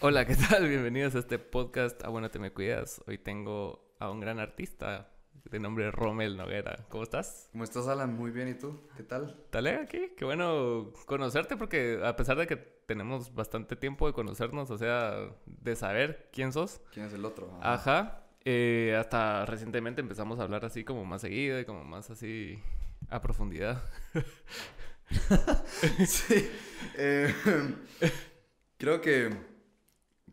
Hola, ¿qué tal? Bienvenidos a este podcast A Bueno Te Me Cuidas. Hoy tengo a un gran artista de nombre Rommel Noguera. ¿Cómo estás? ¿Cómo estás, Alan? Muy bien, ¿y tú? ¿Qué tal? Dale aquí, qué bueno conocerte porque a pesar de que tenemos bastante tiempo de conocernos, o sea, de saber quién sos. ¿Quién es el otro? Ajá. Eh, hasta recientemente empezamos a hablar así como más seguido y como más así a profundidad. sí. Eh, creo que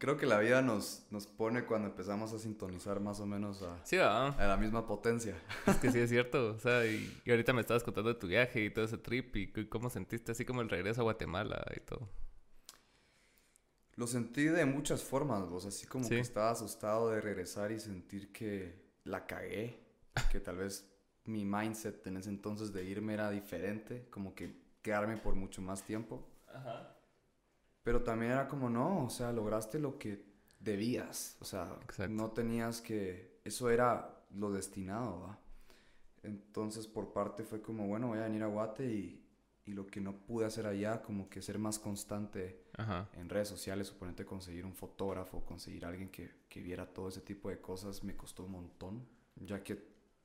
creo que la vida nos, nos pone cuando empezamos a sintonizar más o menos a, sí, a la misma potencia. Es que sí es cierto. O sea, y, ahorita me estabas contando de tu viaje y todo ese trip y cómo sentiste así como el regreso a Guatemala y todo. Lo sentí de muchas formas, vos, así como que estaba asustado de regresar y sentir que la cagué, que tal vez mi mindset en ese entonces de irme era diferente, como que quedarme por mucho más tiempo. Ajá. Pero también era como, no, o sea, lograste lo que debías. O sea, no tenías que... Eso era lo destinado, ¿va? Entonces, por parte fue como, bueno, voy a venir a Guate y, y lo que no pude hacer allá, como que ser más constante en redes sociales, suponente conseguir un fotógrafo, conseguir alguien que, que viera todo ese tipo de cosas, me costó un montón, ya que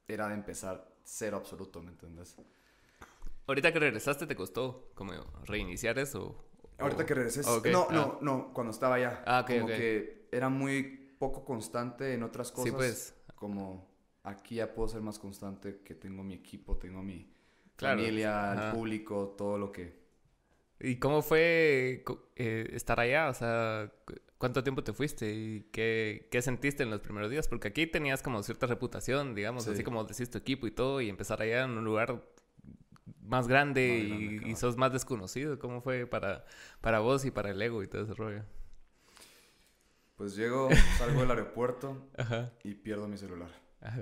era de empezar cero absoluto, ¿me entiendes? Ahorita que regresaste, ¿te costó como reiniciar eso? Ahorita que regresé. No, no, ah. no, cuando estaba allá. Ah, como que era muy poco constante en otras cosas. Sí, pues. Como aquí ya puedo ser más constante, que tengo mi equipo, tengo mi familia, el público, todo lo que... ¿Y cómo fue eh, estar allá? O sea, ¿cuánto tiempo te fuiste y qué, qué, sentiste en los primeros días? Porque aquí tenías como cierta reputación, digamos, así como decís tu equipo y todo, y empezar allá en un lugar más grande, y, sos más desconocido. ¿Cómo fue para, para vos y para el ego y todo ese rollo? Pues llego, salgo del aeropuerto y pierdo mi celular. Ah,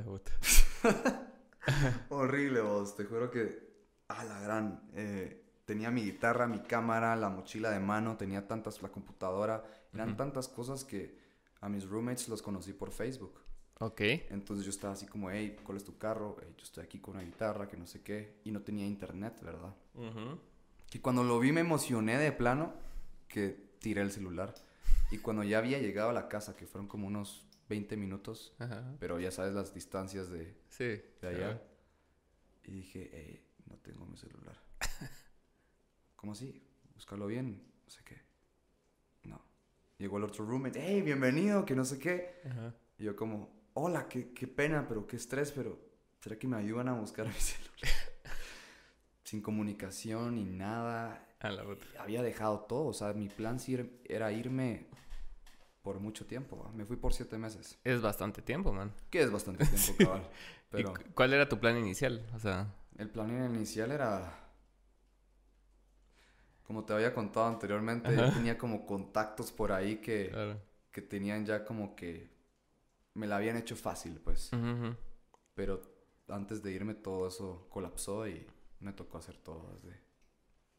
Horrible, vos. Te juro que. A la gran. Eh, tenía mi guitarra, mi cámara, la mochila de mano, tenía tantas. La computadora. Eran tantas cosas que a mis roommates los conocí por Facebook. Ok. Entonces yo estaba así como, hey, ¿cuál es tu carro? yo estoy aquí con una guitarra, que no sé qué. Y no tenía internet, ¿verdad? Y cuando lo vi me emocioné de plano que tiré el celular. Y cuando ya había llegado a la casa, que fueron como unos 20 minutos, pero ya sabes las distancias de, sí, de allá. Y dije, hey, no tengo mi celular. ¿Cómo así? Búscalo bien, no sé qué. No. Llegó el otro roommate, hey, bienvenido, que no sé qué. Y yo como, hola, qué, qué pena, pero qué estrés, pero ¿será que me ayudan a buscar mi celular? Sin comunicación ni nada. Había dejado todo, o sea, mi plan era irme por mucho tiempo. Me fui por siete meses. Es bastante tiempo, man. ¿Qué es bastante tiempo, cabal? Pero... cuál era tu plan inicial? O sea... El plan inicial era... Como te había contado anteriormente, yo tenía como contactos por ahí que, que tenían ya como que me la habían hecho fácil, pues. Pero antes de irme todo eso colapsó y me tocó hacer todo desde,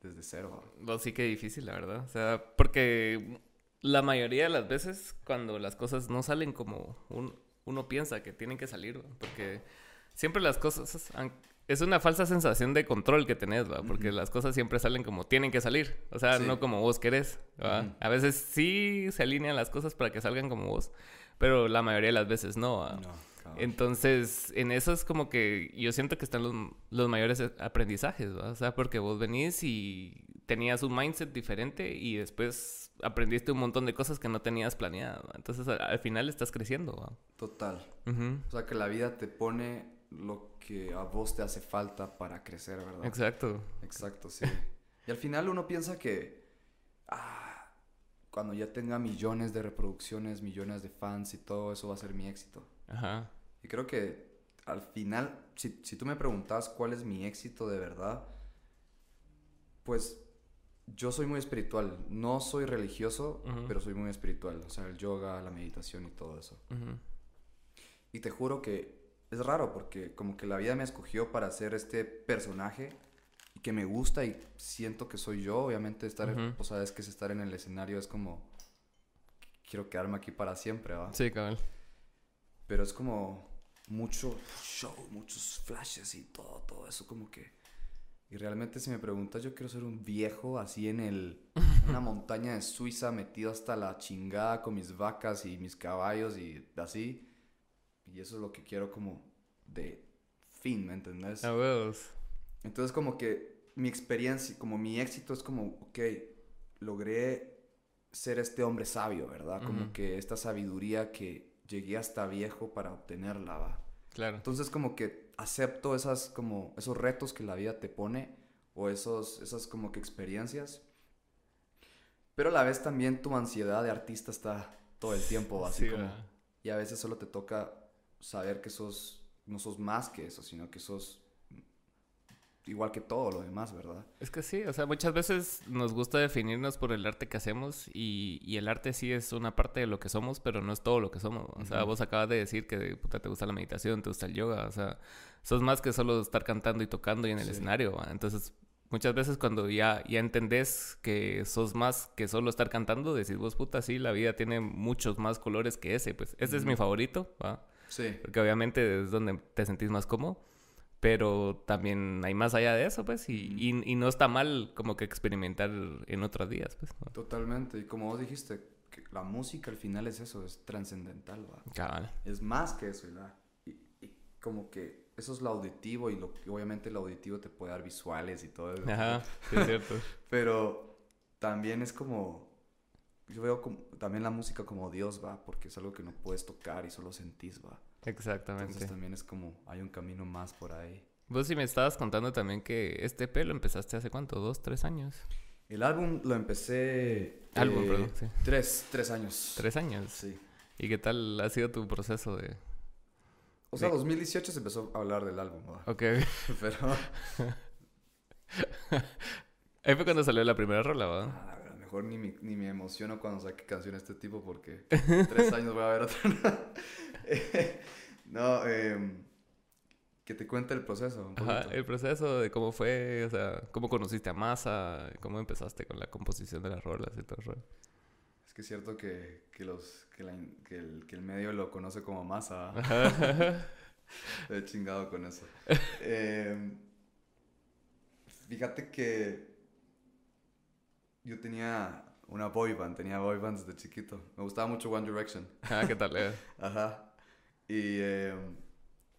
desde cero. Sí que difícil, la verdad. O sea, porque la mayoría de las veces cuando las cosas no salen como uno piensa que tienen que salir, porque siempre las cosas... Es una falsa sensación de control que tenés, ¿va? Porque las cosas siempre salen como tienen que salir. O sea, no como vos querés, ¿va? A veces sí se alinean las cosas para que salgan como vos pero la mayoría de las veces no. Entonces, en eso es como que yo siento que están los, los mayores aprendizajes, O sea, porque vos venís y tenías un mindset diferente y después aprendiste un montón de cosas que no tenías planeado. Entonces, al, final estás creciendo. Total. O sea, que la vida te pone lo que a vos te hace falta para crecer, ¿verdad? Exacto. Exacto, sí. y al final uno piensa que... Ah, cuando ya tenga millones de reproducciones, millones de fans y todo eso va a ser mi éxito. Ajá. Y creo que al final, si, si tú me preguntas cuál es mi éxito de verdad, pues yo soy muy espiritual. No soy religioso, pero soy muy espiritual. O sea, el yoga, la meditación y todo eso. Y te juro que es raro porque como que la vida me escogió para ser este personaje que me gusta y siento que soy yo. Obviamente estar, o sea, es que estar en el escenario es como, quiero quedarme aquí para siempre, ¿va? Sí, cabal. Pero es como mucho show, muchos flashes y todo, todo eso como que... Y realmente si me preguntas, yo quiero ser un viejo así en el, una montaña de Suiza metido hasta la chingada con mis vacas y mis caballos y así. Y eso es lo que quiero como de fin, ¿me entendés? A. Entonces como que mi experiencia, como mi éxito es como, ok, logré ser este hombre sabio, ¿verdad? Como que esta sabiduría que llegué hasta viejo para obtenerla, ¿va? Claro. Entonces como que acepto esas como esos retos que la vida te pone o esos esas como que experiencias. Pero a la vez también tu ansiedad de artista está todo el tiempo así como y a veces solo te toca saber que sos no sos más que eso, sino que sos igual que todo lo demás, ¿verdad? Es que sí, o sea, muchas veces nos gusta definirnos por el arte que hacemos y, y el arte sí es una parte de lo que somos, pero no es todo lo que somos. O sea, vos acabas de decir que puta, te gusta la meditación, te gusta el yoga, o sea, sos más que solo estar cantando y tocando y en el escenario. Entonces, muchas veces cuando ya, ya entendés que sos más que solo estar cantando, decís vos, puta, sí, la vida tiene muchos más colores que ese, pues ese es mi favorito, ¿va? Sí. Porque obviamente es donde te sentís más cómodo pero también hay más allá de eso, pues, y, y, no está mal como que experimentar en otros días, pues. Totalmente, y como vos dijiste, que la música al final es eso, es trascendental. Cabal. Es más que eso, ¿verdad? Y, y, como que eso es lo auditivo, y lo, obviamente el auditivo te puede dar visuales y todo eso. Ajá, sí, es cierto. pero también es como, yo veo como, también la música como Dios, ¿va? Porque es algo que no puedes tocar y solo sentís, ¿va? Exactamente. Entonces también es como, hay un camino más por ahí. Vos sí me estabas contando también que este pelo empezaste hace cuánto, dos, tres años. El álbum lo empecé... Álbum, eh, perdón, sí. Tres, tres años. ¿Tres años? Sí. ¿Y qué tal ha sido tu proceso de...? O sea, 2018 se empezó a hablar del álbum, Ok. Pero... Ahí fue cuando salió la primera rola, ¿va? Ah, mejor ni, ni me emociono cuando saque canción de este tipo porque tres años voy a ver otra. no, eh, que te cuente el proceso. Ajá, el proceso de cómo fue, o sea, cómo conociste a Masa, cómo empezaste con la composición de las rolas y todo eso. Es que es cierto que, que los, que, la, que, el, que, el, medio lo conoce como Masa. He chingado con eso. eh, fíjate que yo tenía una boy band, tenía boy bands desde chiquito. Me gustaba mucho One Direction. Ah, ¿qué tal? Eh? Ajá. Y eh,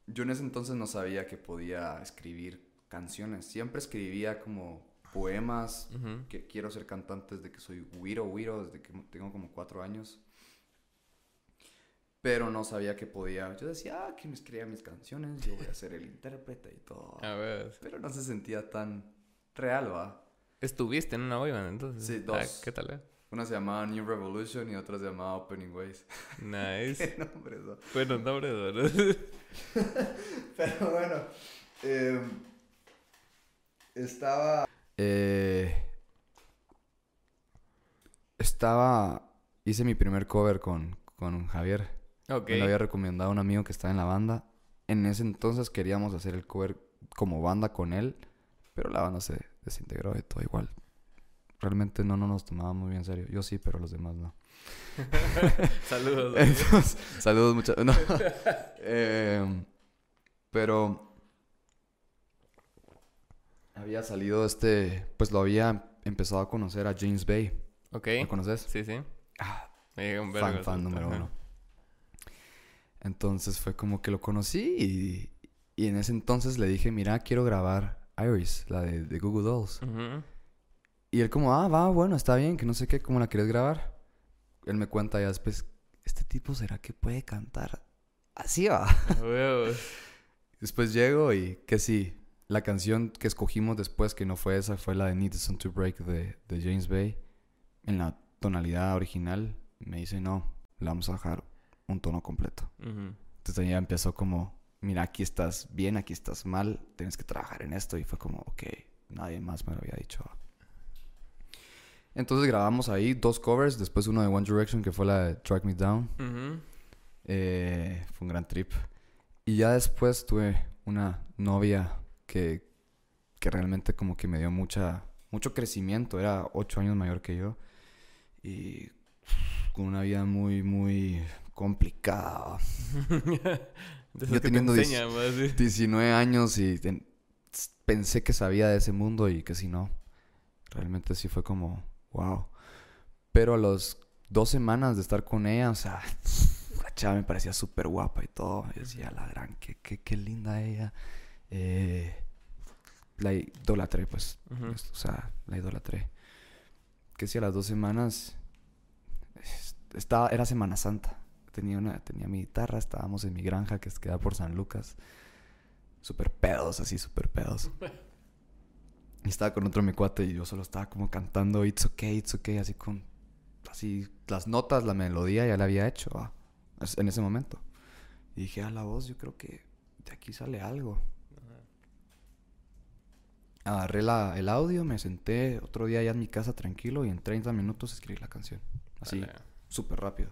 yo en ese entonces no sabía que podía escribir canciones. Siempre escribía como poemas, que quiero ser cantante desde que soy Wiro Wiro, desde que tengo como cuatro años. Pero no sabía que podía. Yo decía, ah, que me escribía mis canciones, yo voy a ser el intérprete y todo. A ver. Pero no se sentía tan real, va. ¿Estuviste en una boyband entonces? Sí, ah, dos. ¿Qué tal? Eh? Una se llamaba New Revolution y otra se llamaba Opening Ways. Nice. ¿Qué nombre ¿no? Bueno, nombre ¿no? Pero bueno, eh, estaba... Eh, estaba... Hice mi primer cover con, con Javier. Ok. Me lo había recomendado a un amigo que estaba en la banda. En ese entonces queríamos hacer el cover como banda con él, pero la banda se desintegró de todo igual realmente no, no nos tomaba muy bien en serio. Yo sí, pero los demás no. saludos. saludos muchachos. No. Em, pero había salido este, pues lo había empezado a conocer a James Bay. Ok. ¿Lo conoces? Sí, sí. Ah, un fan, fan número uno. Entonces fue como que lo conocí y, y, en ese entonces le dije, mira, quiero grabar Iris, la de, de Google Dolls. Y él como, ah, va, bueno, está bien, que no sé qué, ¿cómo la quieres grabar? Él me cuenta ya después, ¿este tipo será que puede cantar? Así va. después llego y que sí, la canción que escogimos después, que no fue esa, fue la de Need Some to Break de, de, James Bay. En la tonalidad original, me dice, no, le vamos a bajar un tono completo. Entonces ya empezó como, mira, aquí estás bien, aquí estás mal, tienes que trabajar en esto. Y fue como, ok, nadie más me lo había dicho. Entonces grabamos ahí dos covers, después uno de One Direction que fue la de Track Me Down. Eh, fue un gran trip. Y ya después tuve una novia que, que realmente como que me dio mucha, mucho crecimiento. Era ocho años mayor que yo. Y con una vida muy, muy complicada. yo teniendo 19 años y pensé que sabía de ese mundo y que si no, realmente sí fue como wow. Pero a las dos semanas de estar con ella, o sea, la chava me parecía súper guapa y todo. Y decía, la gran, qué, qué, qué linda ella. Eh, la idolatré, pues. pues. O sea, la idolatré. Que si a las dos semanas estaba, era Semana Santa. Tenía, una, tenía mi guitarra, estábamos en mi granja que queda por San Lucas. Súper pedos, así, súper pedos. Y estaba con otro mi cuate y yo solo estaba como cantando It's okay, it's okay, así con así las notas, la melodía ya la había hecho ah, en ese momento. Y dije, a la voz, yo creo que de aquí sale algo. Agarré la, el audio, me senté otro día ya en mi casa tranquilo y en 30 minutos escribí la canción. Así, súper rápido.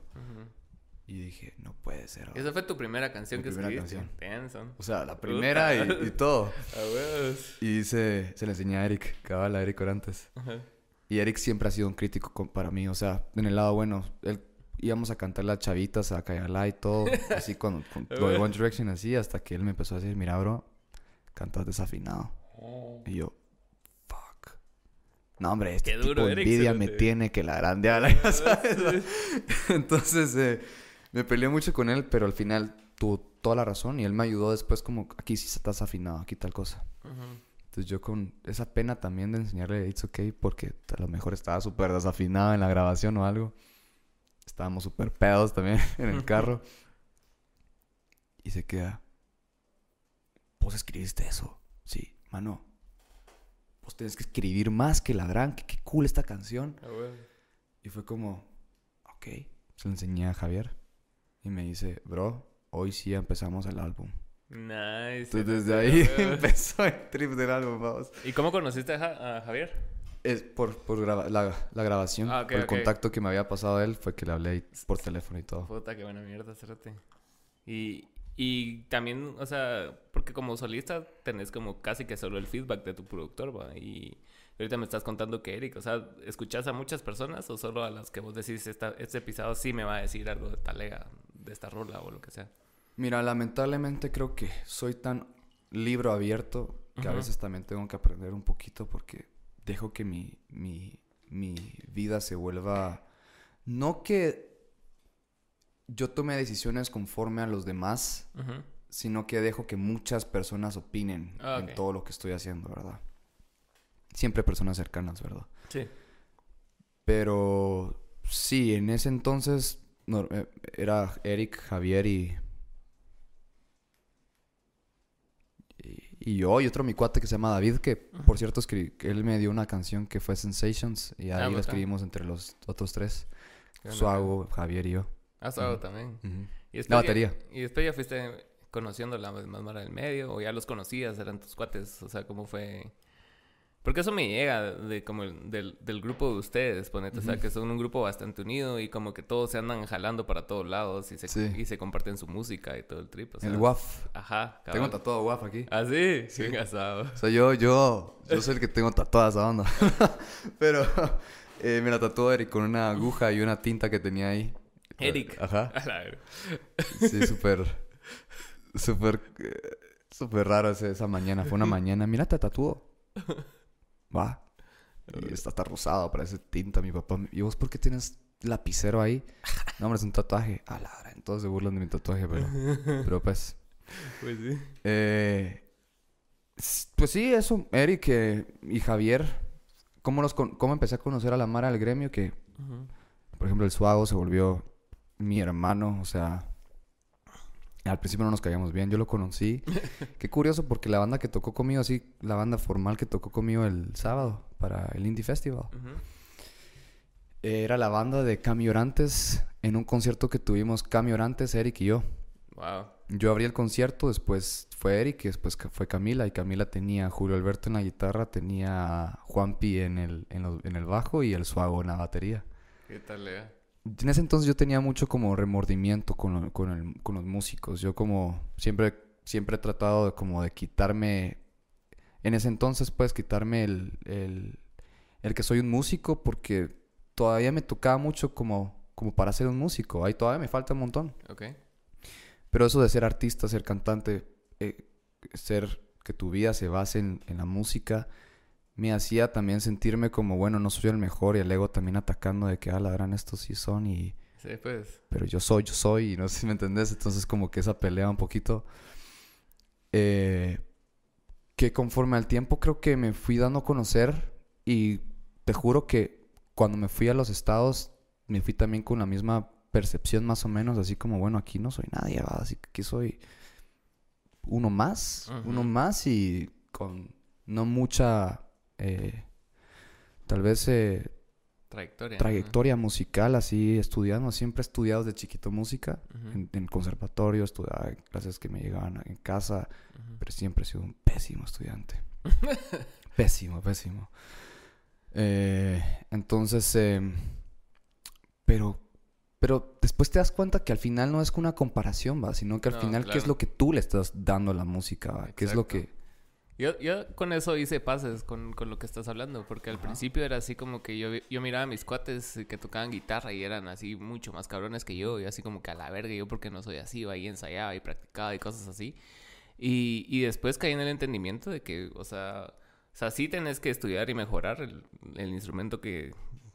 Y dije, no puede ser. Esa fue tu primera canción que primera escribiste. Canción. O sea, la primera y, todo. y se, se le enseñé a Eric, cabal a Eric Orantes. Y Eric siempre ha sido un crítico para mí. O sea, en el lado bueno, él íbamos a cantar las chavitas, a callarla y todo. así con, con lo de One Direction así, hasta que él me empezó a decir, mira, bro, cantas desafinado. Oh. Y yo, fuck. No, hombre, este tipo de envidia me tiene que la grandeada, ¿sabes? Entonces, eh, me peleé mucho con él, pero al final tuvo toda la razón y él me ayudó después como, aquí sí estás afinado, aquí tal cosa. Entonces yo con esa pena también de enseñarle It's Okay porque a lo mejor estaba súper desafinado en la grabación o algo. Estábamos súper pedos también en el carro. y se queda, vos escribiste eso. Sí, mano. Vos tenés que escribir más que la gran, qué cool esta canción. Ah, y fue como, ok, se lo enseñé a Javier. Y me dice, bro, hoy sí empezamos el álbum. Nice. Entonces desde ahí empezó el trip del álbum, vamos. ¿Y cómo conociste a, Javier? Es por, por la, la, grabación. Ah, el contacto que me había pasado a él fue que le hablé por teléfono y todo. Puta, qué buena mierda, cérate. Y, y también, o sea, porque como solista tenés como casi que solo el feedback de tu productor, ¿va? Y ahorita me estás contando que Eric, o sea, ¿escuchás a muchas personas o solo a las que vos decís, esta, este episodio sí me va a decir algo de talega, de esta rola o lo que sea? Mira, lamentablemente creo que soy tan libro abierto que a veces también tengo que aprender un poquito porque dejo que mi, mi, mi vida se vuelva... No que yo tome decisiones conforme a los demás, sino que dejo que muchas personas opinen ah, en todo lo que estoy haciendo, ¿verdad? Siempre personas cercanas, ¿verdad? Sí. Pero sí, en ese entonces eh, era Eric, Javier y, y yo y otro mi cuate que se llama David, que por cierto que él me dio una canción que fue Sensations y ahí ah, la escribimos entre los otros tres. Suago, Javier y yo. Ah, Suago también. y la batería. y después ya fuiste conociendo la más mara del medio o ya los conocías, eran tus cuates, o sea, ¿cómo fue porque eso me llega de como del, del grupo de ustedes, ponete. O sea, que son un grupo bastante unido y como que todos se andan jalando para todos lados y se, y se comparten su música y todo el trip. O sea, el WAF. Ajá. Tengo tatuado WAF aquí. ¿Ah, sí? Sí. Casado. O sea, yo, yo, yo soy el que tengo tatuada esa onda. Pero eh, me la tatuó Eric con una aguja y una tinta que tenía ahí. Eric. Ajá. sí, súper, súper, eh, súper raro esa mañana. Fue una mañana. Mira, te tatuó va. Y está hasta rosado, parece tinta. Mi papá, ¿y vos por qué tienes lapicero ahí? No, hombre, es un tatuaje. A la hora, entonces se burlan de mi tatuaje, pero, pero pues. Pues sí. Eh, pues sí, eso, Eric eh, y Javier. ¿Cómo, los ¿Cómo empecé a conocer a la Mara del gremio? Que, por ejemplo, el Suago se volvió mi hermano, o sea, al principio no nos caíamos bien, yo lo conocí. Qué curioso porque la banda que tocó conmigo, así, la banda formal que tocó conmigo el sábado para el Indie Festival, era la banda de Camiorantes en un concierto que tuvimos Camiorantes, Eric y yo. Wow. Yo abrí el concierto, después fue Eric y después fue Camila. Y Camila tenía a Julio Alberto en la guitarra, tenía a Juanpi en el, en, el bajo y el Suago en la batería. ¿Qué tal, Lea? En ese entonces yo tenía mucho como remordimiento con, con, los músicos. Yo como siempre, siempre he tratado de como de quitarme, en ese entonces pues quitarme el, el, el, que soy un músico porque todavía me tocaba mucho como, como para ser un músico. Ahí todavía me falta un montón. Okay. Pero eso de ser artista, ser cantante, eh, ser que tu vida se base en, en la música, me hacía también sentirme como, bueno, no soy el mejor y el ego también atacando de que, ah, ladran estos sí son y... Sí, pues. Pero yo soy, yo soy y no sé si me entendés. Entonces como que esa pelea un poquito... Eh, que conforme al tiempo creo que me fui dando a conocer y te juro que cuando me fui a los estados me fui también con la misma percepción más o menos, así como, bueno, aquí no soy nadie, así que aquí soy uno más, uno más y con no mucha eh, tal vez eh, trayectoria, trayectoria musical, así estudiando. Siempre he estudiado de chiquito música, en, conservatorio, estudiaba clases que me llegaban en casa, pero siempre he sido un pésimo estudiante. pésimo, pésimo. Eh, entonces, pero pero después te das cuenta que al final no es una comparación, va, sino que al final qué es lo que tú le estás dando a la música, va, qué es lo que yo, yo con eso hice pases con, con lo que estás hablando, porque al principio era así como que yo, yo miraba a mis cuates que tocaban guitarra y eran así mucho más cabrones que yo, y así como que a la verga, yo porque no soy así, iba y ensayaba y practicaba y cosas así. Y, y después caí en el entendimiento de que, o sea, o sea, sí tenés que estudiar y mejorar el, el instrumento que,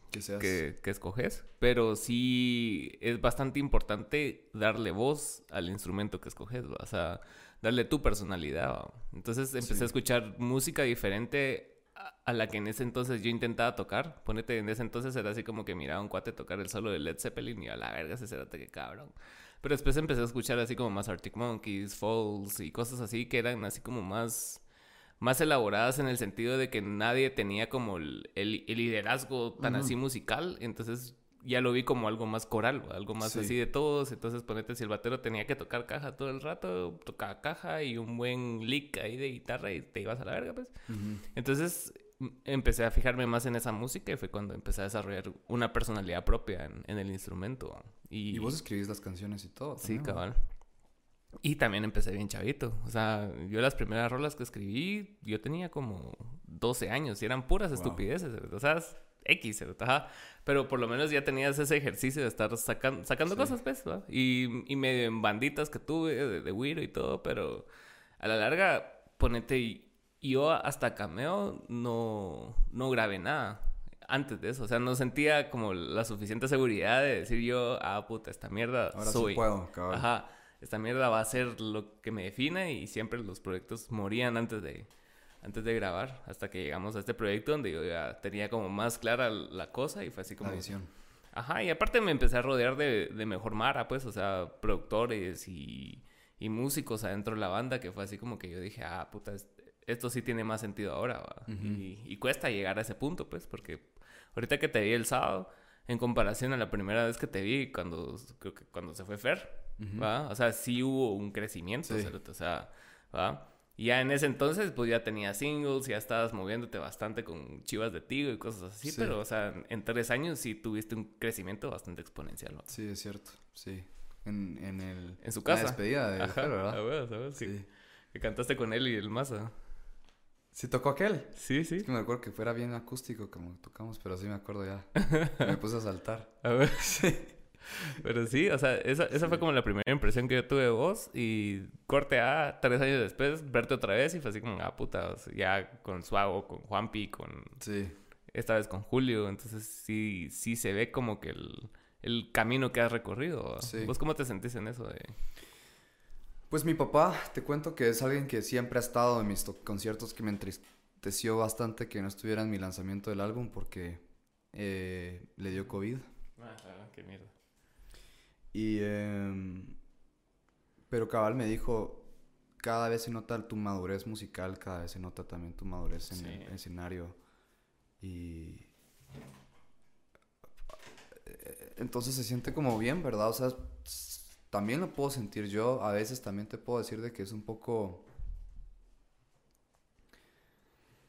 que, que, escoges, pero sí es bastante importante darle voz al instrumento que escoges, o sea darle tu personalidad. Entonces empecé a escuchar música diferente a la que en ese entonces yo intentaba tocar. Ponete, en ese entonces era así como que miraba un cuate tocar el solo de Led Zeppelin y a la verga ese cerate que cabrón. Pero después empecé a escuchar así como más Arctic Monkeys, Falls y cosas así que eran así como más más elaboradas en el sentido de que nadie tenía como el, el, liderazgo tan así musical. Entonces ya lo vi como algo más coral, algo más así de todos. Entonces, ponete, si el batero tenía que tocar caja todo el rato, tocaba caja y un buen lick ahí de guitarra y te ibas a la verga, pues. Entonces, empecé a fijarme más en esa música y fue cuando empecé a desarrollar una personalidad propia en, el instrumento. Y, vos escribís las canciones y todo. Sí, cabal. Y también empecé bien chavito. O sea, yo las primeras rolas que escribí, yo tenía como 12 años y eran puras estupideces. O sea, X, ajá. Pero por lo menos ya tenías ese ejercicio de estar sacando cosas, pues, Y, y medio en banditas que tuve de, de y todo, pero a la larga, ponete, yo hasta cameo no, no grabé nada antes de eso. O sea, no sentía como la suficiente seguridad de decir yo, ah, puta, esta mierda Ahora soy. Sí puedo, cabrón. Ajá, esta mierda va a ser lo que me define y siempre los proyectos morían antes de, antes de grabar, hasta que llegamos a este proyecto donde yo ya tenía como más clara la cosa y fue así como... La visión. Ajá, y aparte me empecé a rodear de, de mejor Mara, pues, o sea, productores y, y, músicos adentro de la banda, que fue así como que yo dije, ah, puta, esto sí tiene más sentido ahora, y, y, cuesta llegar a ese punto, pues, porque ahorita que te vi el sábado, en comparación a la primera vez que te vi cuando, creo que cuando se fue Fer, ¿va? O sea, sí hubo un crecimiento, o sea, ¿va? Y ya en ese entonces, pues ya tenías singles, ya estabas moviéndote bastante con Chivas de Tigo y cosas así, pero, o sea, en tres años sí tuviste un crecimiento bastante exponencial. Sí, es cierto, sí. En, en el... En su casa. La despedida de Ajá, ¿verdad? Sí. Que cantaste con él y el Maza. ¿Sí tocó aquel? Sí, sí. Es que me acuerdo que fuera bien acústico como tocamos, pero sí me acuerdo ya. me puse a saltar. A ver. Sí. Pero sí, o sea, esa, esa fue como la primera impresión que yo tuve de vos. Y corte a tres años después, verte otra vez y fue así como, ah, puta, ya con Suago, con Juanpi, con. Sí. Esta vez con Julio. Entonces sí, sí se ve como que el, el camino que has recorrido. Sí. ¿Vos cómo te sentís en eso? De... Pues mi papá, te cuento que es alguien que siempre ha estado en mis conciertos, que me entristeció bastante que no estuviera en mi lanzamiento del álbum porque eh, le dio COVID. Ah, qué mierda. Y, em, pero Cabal me dijo, cada vez se nota tu madurez musical, cada vez se nota también tu madurez en el escenario. Y entonces se siente como bien, ¿verdad? O sea, también lo puedo sentir yo. A veces también te puedo decir de que es un poco...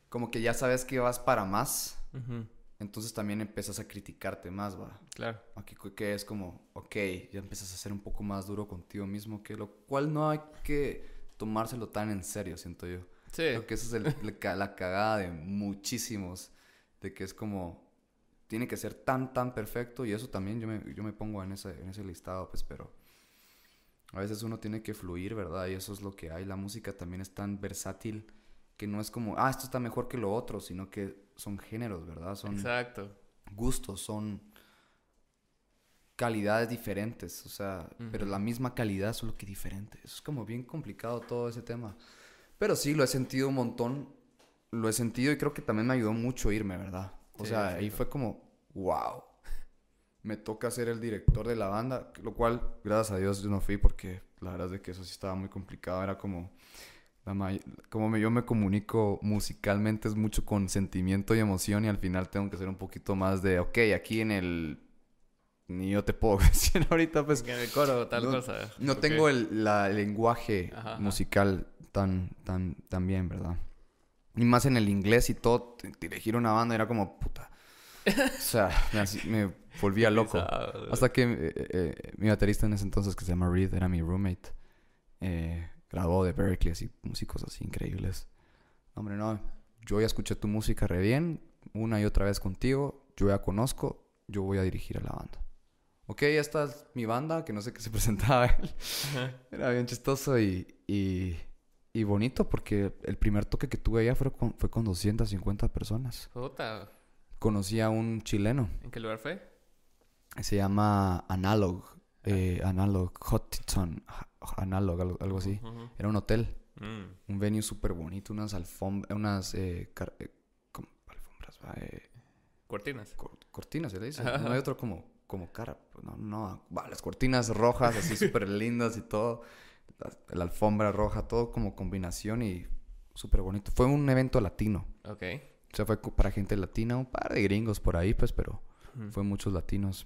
Como que ya sabes que vas para más entonces también empiezas a criticarte más, va. Claro. Aquí que es como, ok, ya empiezas a ser un poco más duro contigo mismo, que lo cual no hay que tomárselo tan en serio, siento yo. Sí. Creo que esa es la cagada de muchísimos, de que es como, tiene que ser tan, tan perfecto, y eso también yo me, yo me pongo en ese, en ese listado, pues, pero a veces uno tiene que fluir, ¿verdad? Y eso es lo que hay. La música también es tan versátil que no es como, ah, esto está mejor que lo otro, sino que son géneros, ¿verdad? Son Exacto. gustos, son calidades diferentes, o sea, pero la misma calidad, solo que diferente. Eso es como bien complicado todo ese tema. Pero sí, lo he sentido un montón, lo he sentido y creo que también me ayudó mucho irme, ¿verdad? O sea, ahí fue como, wow, me toca ser el director de la banda, lo cual, gracias a Dios, yo no fui porque la verdad es que eso sí estaba muy complicado, era como... como yo me comunico musicalmente es mucho con sentimiento y emoción y al final tengo que ser un poquito más de, ok, aquí en el ni yo te puedo decir ahorita, pues. En el coro, tal cosa. No tengo el, lenguaje musical tan, tan, tan bien, ¿verdad? Y más en el inglés y todo, dirigir una banda era como puta. O sea, me, volvía loco. Hasta que eh, eh, mi baterista en ese entonces, que se llama Reed, era mi roommate. Eh, grabó de Berkeley, así, músicos así increíbles. Hombre, no, yo ya escuché tu música re bien, una y otra vez contigo, yo ya conozco, yo voy a dirigir a la banda ok, esta es mi banda, que no sé qué se presentaba él. Era bien chistoso y, y, bonito porque el primer toque que tuve allá fue con, fue con 250 personas. Puta. Conocí a un chileno. ¿En qué lugar fue? Se llama Analog. Eh, Analog, Hutchinson. Analog, algo, así. Era un hotel. Mm. Un venue súper bonito, unas alfombras, unas... Eh, eh alfombras, eh, cortinas. cortinas, se le dice. No hay otro como como cara, pues, no, no, las cortinas rojas así súper lindas y todo, la, alfombra roja, todo como combinación y súper bonito. Fue un evento latino. Ok. O sea, fue para gente latina, un par de gringos por ahí, pues, pero fue muchos latinos,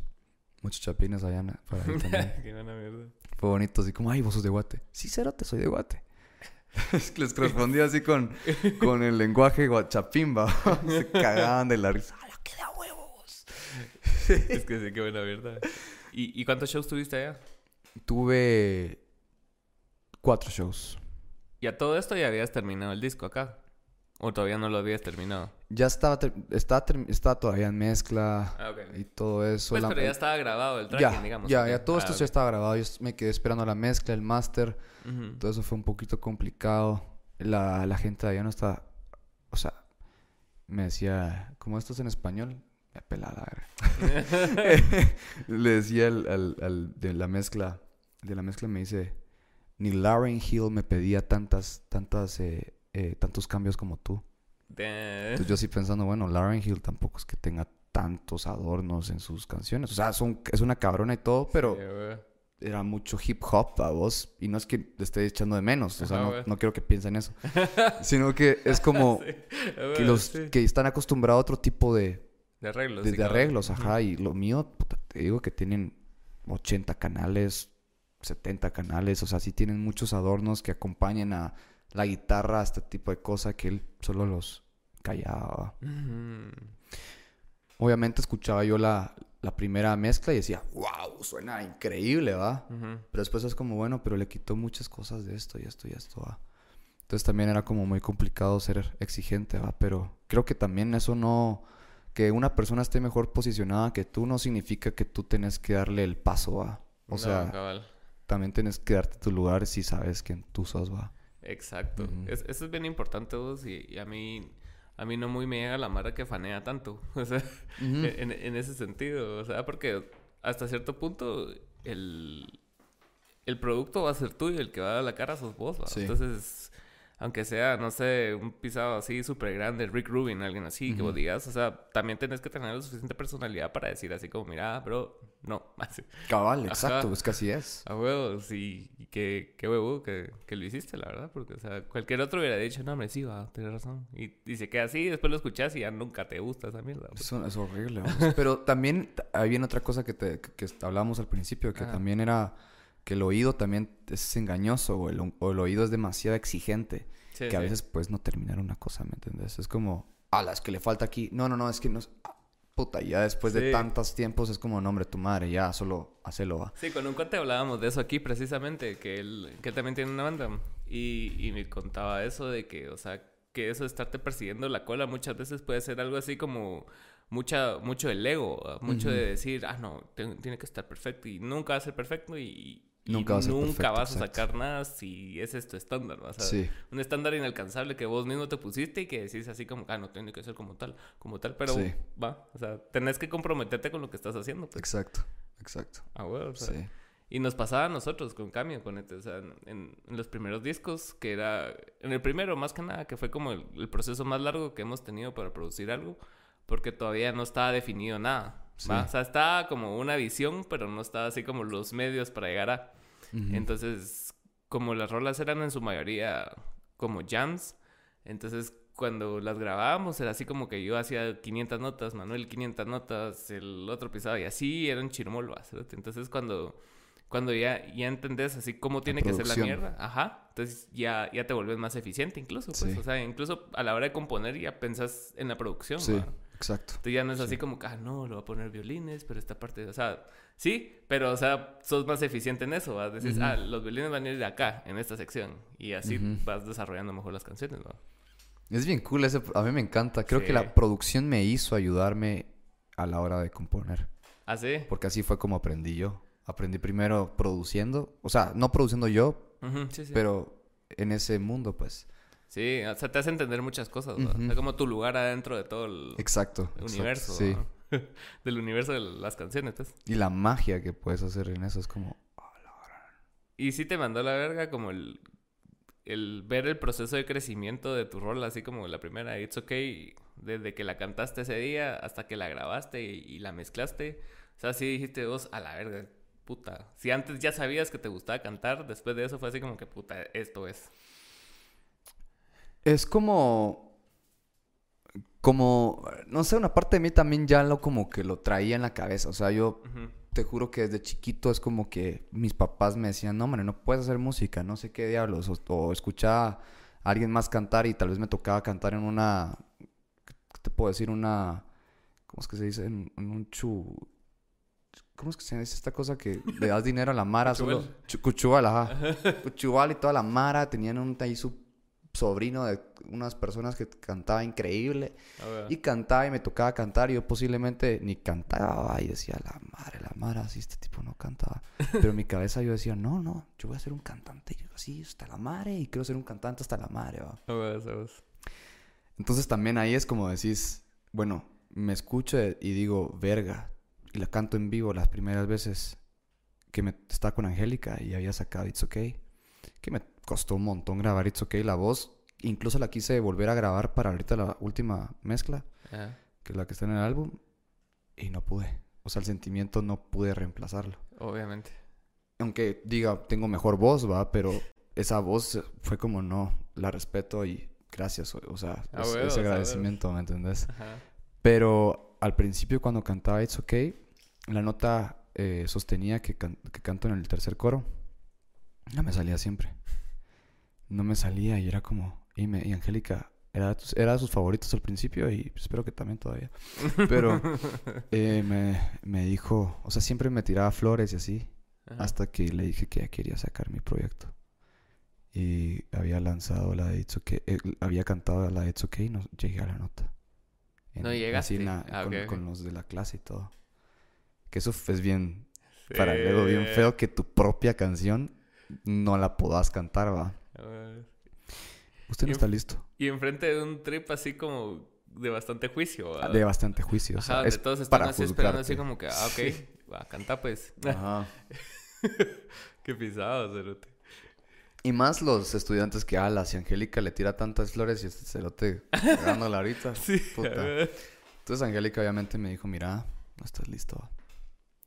muchos chapines allá también. Qué buena mierda. Fue bonito, así como, ay, vos sos de Guate. Sí, cerote, soy de Guate. es que les correspondía así con, con el lenguaje guachapimba. Se cagaban de la risa. es que sí, qué buena verdad. ¿Y, ¿Y cuántos shows tuviste allá? Tuve cuatro shows. ¿Y a todo esto ya habías terminado el disco acá? ¿O todavía no lo habías terminado? Ya estaba, estaba, estaba todavía en mezcla ah, y todo eso. Pues, pero ya estaba grabado el tracking, digamos. Ya, ya todo esto ah, ya estaba grabado. Yo me quedé esperando la mezcla, el máster. Todo eso fue un poquito complicado. La, la gente allá no está... O sea, me decía, ¿cómo esto es en español? pelada. Le decía al, de la mezcla, de la mezcla me dice, ni Lauren Hill me pedía tantas, tantas, eh, eh, tantos cambios como tú. Entonces yo sí pensando, bueno, Lauren Hill tampoco es que tenga tantos adornos en sus canciones. O sea, son, es una cabrona y todo, pero era mucho hip hop a vos. Y no es que te esté echando de menos. O sea, no, no, quiero que piensen eso. sino que es como que los que están acostumbrados a otro tipo de, de arreglos. De, arreglos, ajá. Y lo mío, te digo que tienen 80 canales, 70 canales. O sea, sí tienen muchos adornos que acompañan a la guitarra, este tipo de cosas que él solo los callaba. Obviamente escuchaba yo la, la, primera mezcla y decía, wow, suena increíble, ¿va? Pero después es como, bueno, pero le quitó muchas cosas de esto y esto y esto, ¿va? Entonces también era como muy complicado ser exigente, ¿va? Pero creo que también eso no que una persona esté mejor posicionada que tú no significa que tú tenés que darle el paso a. O sea, también tienes que darte tu lugar si sabes que tú sos, va. Exacto. eso es bien importante, vos, y, a mí a mí no muy me llega la mara que fanea tanto. O sea, en, ese sentido. O sea, porque hasta cierto punto el, el producto va a ser tuyo, el que va a dar la cara sos vos. ¿va? Entonces, aunque sea, no sé, un pisado así súper grande, Rick Rubin, alguien así, que vos digas, o sea, también tenés que tener la suficiente personalidad para decir así como, mira, bro, no. Cabal, exacto, es que así es. A huevos, y, qué, qué huevo que, que, lo hiciste, la verdad, porque, o sea, cualquier otro hubiera dicho, no, hombre, sí, va, tienes razón. Y, y se queda así, después lo escuchas y ya nunca te gusta esa mierda. Es, horrible, Pero también había otra cosa que, te, que, hablábamos al principio, que también era que el oído también es engañoso o el, el oído es demasiado exigente. que a veces puedes no terminar una cosa, ¿me entiendes? Es como, a las que le falta aquí. No, no, no, es que no. Ah, puta, ya después de tantos tiempos es como, no, hombre, tu madre, ya solo hacelo. Va. Sí, con un cuate hablábamos de eso aquí precisamente, que él, que también tiene una banda. Y, y me contaba eso de que, o sea, que eso de estarte persiguiendo la cola muchas veces puede ser algo así como mucha, mucho el ego, mucho de decir, ah, no, tiene que estar perfecto y nunca va a ser perfecto y, nunca, vas a sacar nada si ese es tu estándar. O sea, un estándar inalcanzable que vos mismo te pusiste y que decís así como, ah, no tiene que ser como tal, como tal, pero va, o sea, tenés que comprometerte con lo que estás haciendo. Pues. Exacto, exacto. Ah, bueno, o sea, Y nos pasaba a nosotros con Cambio, con este, o sea, en, los primeros discos, que era, en el primero más que nada, que fue como el proceso más largo que hemos tenido para producir algo porque todavía no estaba definido nada. O sea, estaba como una visión, pero no estaba así como los medios para llegar a. Entonces, como las rolas eran en su mayoría como jams, entonces cuando las grabábamos era así como que yo hacía 500 notas, Manuel 500 notas, el otro pisado y así era un. Entonces cuando cuando ya, ya entendés así cómo tiene que ser la mierda, ajá, entonces ya, ya te vuelves más eficiente incluso, pues, o sea, incluso a la hora de componer ya pensás en la producción, sí. Exacto. Tú ya no es así como que, ah, no, lo voy a poner violines, pero esta parte, o sea, sí, pero, o sea, sos más eficiente en eso, vas decir, ah, los violines van a ir de acá, en esta sección, y así vas desarrollando mejor las canciones, ¿no? Es bien cool, ese, a mí me encanta. Creo que la producción me hizo ayudarme a la hora de componer. ¿Ah, sí? Porque así fue como aprendí yo. Aprendí primero produciendo, o sea, no produciendo yo, pero en ese mundo, pues. Sí, o sea, te hace entender muchas cosas, ¿no? O sea, como tu lugar adentro de todo el exacto, universo, sí. Del universo de las canciones, pues. Y la magia que puedes hacer en eso es como... y sí te mandó la verga como el, el ver el proceso de crecimiento de tu rol, así como la primera, It's Okay, desde que la cantaste ese día hasta que la grabaste y, y la mezclaste. O sea, sí dijiste vos, a la verga, puta. Si antes ya sabías que te gustaba cantar, después de eso fue así como que, puta, esto es. Es como. Como. No sé, una parte de mí también ya lo como que lo traía en la cabeza. O sea, yo te juro que desde chiquito es como que mis papás me decían, no, hombre, no puedes hacer música, no sé qué diablos. O, escuchaba a alguien más cantar y tal vez me tocaba cantar en una. ¿Qué te puedo decir? Una. ¿Cómo es que se dice? En, un chu. ¿Cómo es que se dice esta cosa que le das dinero a la Mara? solo... Cuchubal, ajá. Cuchubal y toda la Mara tenían un ahí sobrino de unas personas que cantaba increíble. Y cantaba y me tocaba cantar. Y yo posiblemente ni cantaba. Y decía, la madre, la madre, así este tipo no cantaba. Pero en mi cabeza yo decía, no, no, yo voy a ser un cantante así hasta la madre. Y quiero ser un cantante hasta la madre. Entonces también ahí es como decís, bueno, me escucho y digo, verga. Y la canto en vivo las primeras veces que me estaba con Angélica y había sacado It's Okay. Que me costó un montón grabar It's Okay, la voz. Incluso la quise volver a grabar para ahorita la última mezcla, que es la que está en el álbum, y no pude. O sea, el sentimiento no pude reemplazarlo. Obviamente. Aunque diga, tengo mejor voz, va, pero esa voz fue como no, la respeto y gracias. O sea, ese agradecimiento, ¿me entendés? Pero al principio, cuando cantaba It's Okay, la nota eh, sostenía que, que canto en el tercer coro, no me salía siempre no me salía y era como... Y, me, y Angélica era, era de sus favoritos al principio y espero que también todavía. Pero eh, me, me, dijo, o sea, siempre me tiraba flores y así, hasta que le dije que ya quería sacar mi proyecto. Y había lanzado la de It's Okay, eh, había cantado la de It's Okay y no llegué a la nota. no llegaste. Ah, con, los de la clase y todo. Que eso es bien, para luego bien feo que tu propia canción no la puedas cantar, va. Usted no está listo. Y enfrente de un trip así como de bastante juicio. De bastante juicio. Ajá, o sea, todos están así esperando así como que, ah, ok, va, canta pues. Ajá. Qué pisado, cerote. Y más los estudiantes que alas y Angélica le tira tantas flores y este cerote la ahorita. sí. Entonces Angélica obviamente me dijo, mira, no estás listo.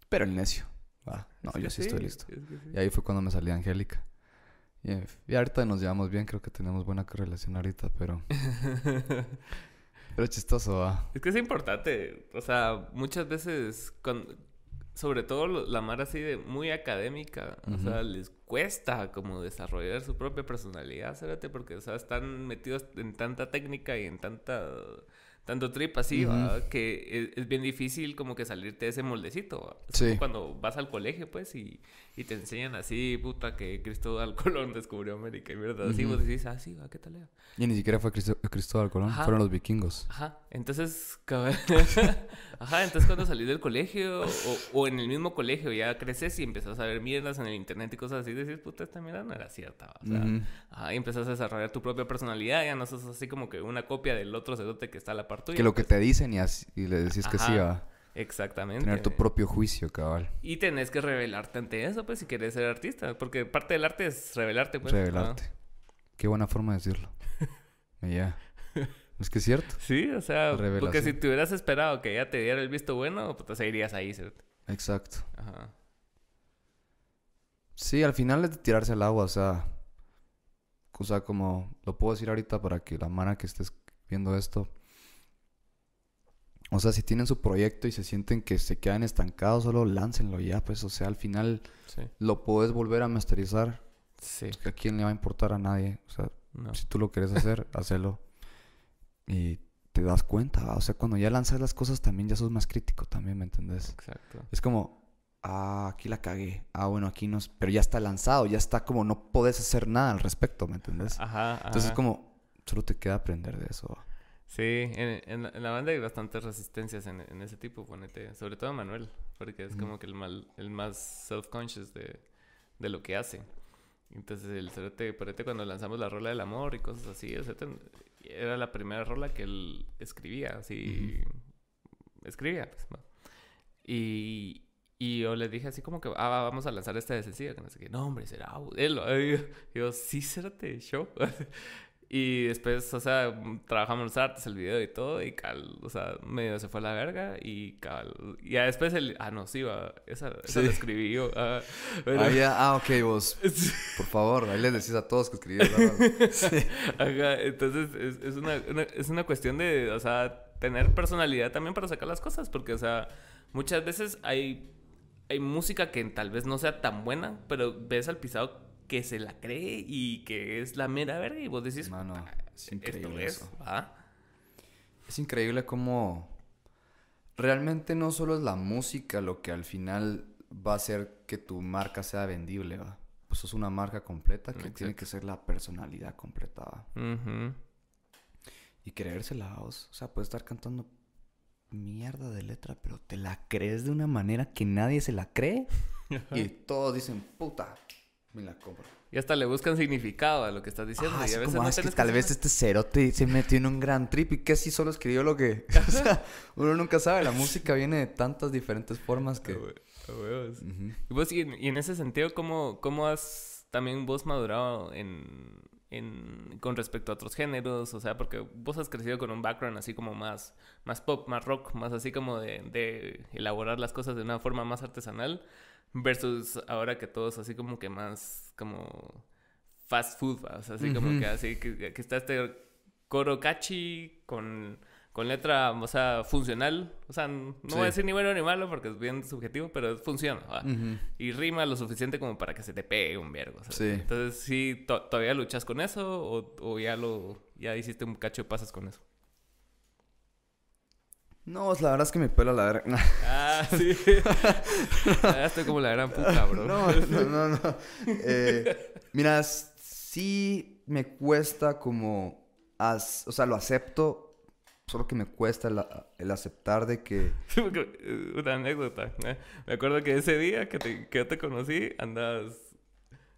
Pero el necio, va. No, yo sí, estoy listo. Y ahí fue cuando me salí Angélica. Y, ahorita nos llevamos bien, creo que tenemos buena relación ahorita, pero... pero chistoso, va. Es que es importante, o sea, muchas veces, con, sobre todo la mar así de muy académica, o sea, les cuesta como desarrollar su propia personalidad, ¿sabes? Porque, o sea, están metidos en tanta técnica y en tanta tanto trip así, que es, bien difícil como que salirte de ese moldecito. Sí. Cuando vas al colegio, pues, y, y, te enseñan así, puta, que Cristóbal Colón descubrió América, y verdad, así vos decís, ah, sí, ¿qué tal? Y ni siquiera fue Cristóbal Colón, fueron los vikingos. Ajá, Entonces, ajá, entonces cuando salís del colegio o, en el mismo colegio ya creces y empezás a ver mierdas en el internet y cosas así, decís, puta, esta mierda no era cierta. O sea, ajá, y empezás a desarrollar tu propia personalidad, ya no sos así como que una copia del otro cedote que está a la par tuya. Que lo que te dicen y, así, y le decís que sí va. Exactamente. Tener tu propio juicio, cabal. Y tenés que revelarte ante eso, pues, si quieres ser artista. Porque parte del arte es revelarte, pues. Revelarte. Qué buena forma de decirlo. ya. Es que es cierto. Sí, o sea, porque si te hubieras esperado que ella te diera el visto bueno, pues te seguirías ahí, ¿cierto? Exacto. Ajá. Sí, al final es de tirarse al agua, o sea. O sea, como lo puedo decir ahorita para que la mano que estés viendo esto. O sea, si tienen su proyecto y se sienten que se quedan estancados, solo láncenlo ya, pues. O sea, al final lo puedes volver a masterizar. Sí. ¿A quién le va a importar a nadie? O sea, si tú lo quieres hacer, hacelo. Y te das cuenta, o sea, cuando ya lanzas las cosas también ya sos más crítico también, ¿me entendés? Exacto. Es como, ah, aquí la cagué, ah, bueno, aquí no, pero ya está lanzado, ya está como, no podés hacer nada al respecto, ¿me entendés? Ajá, ajá. Entonces es como, solo te queda aprender de eso. Sí, en, la banda hay bastantes resistencias en, ese tipo, ponete, sobre todo Manuel, porque es como que el, mal, el más self-conscious de, de lo que hace. Entonces el cerote, ponete cuando lanzamos la rola del amor y cosas así, el era la primera rola que él escribía, así. Escribía, pues. Y, y yo le dije así como que, ah, vamos a lanzar esta de sencilla, que no sé qué. No, hombre, será él. Y yo, sí, cérate, show. Y después, o sea, trabajamos los artes, el video y todo, y cal, o sea, medio se fue a la verga, y cal, y ya después el, ah, no, sí, va, esa, esa lo escribí yo. Ah, ah, ya, ah, ok, vos, por favor, ahí les decís a todos que escribí. sí. Ajá, entonces es, es una, es una cuestión de, o sea, tener personalidad también para sacar las cosas, porque, o sea, muchas veces hay, hay música que tal vez no sea tan buena, pero ves al pisado que se la cree y que es la mera verga y vos decís, no, no, ah, es increíble eso. Es increíble cómo realmente no solo es la música lo que al final va a hacer que tu marca sea vendible, ¿va? Pues es una marca completa que tiene que ser la personalidad completa, Y creérsela, o sea, puedes estar cantando mierda de letra, pero te la crees de una manera que nadie se la cree. y todos dicen, puta, me la compro. Y hasta le buscan significado a lo que estás diciendo. y a veces ah, que tal vez este cerote se metió en un gran trip y que así solo escribió lo que... o sea, uno nunca sabe. La música viene de tantas diferentes formas que... Y vos, y en, ese sentido, ¿cómo, ¿cómo has también vos madurado en, en, con respecto a otros géneros? O sea, porque vos has crecido con un background así como más, más pop, más rock, más así como de, de elaborar las cosas de una forma más artesanal. Versus ahora que todos así como que más como fast food, o sea, así como que así que, está este coro catchy con, con letra, o sea, funcional. O sea, no voy a decir ni bueno ni malo porque es bien subjetivo, pero funciona. Y rima lo suficiente como para que se te pegue un vergo. Entonces, sí, ¿todavía luchas con eso o, o, ya lo ya hiciste un cacho de pasas con eso? No, la verdad es que me pela la verga. Ah, sí. estoy como la gran puta, bro. No, no, no. no. Eh, mira, sí me cuesta como... o sea, lo acepto, solo que me cuesta el, aceptar de que... Una anécdota. ¿eh? Me acuerdo que ese día que, te, que yo te conocí, andabas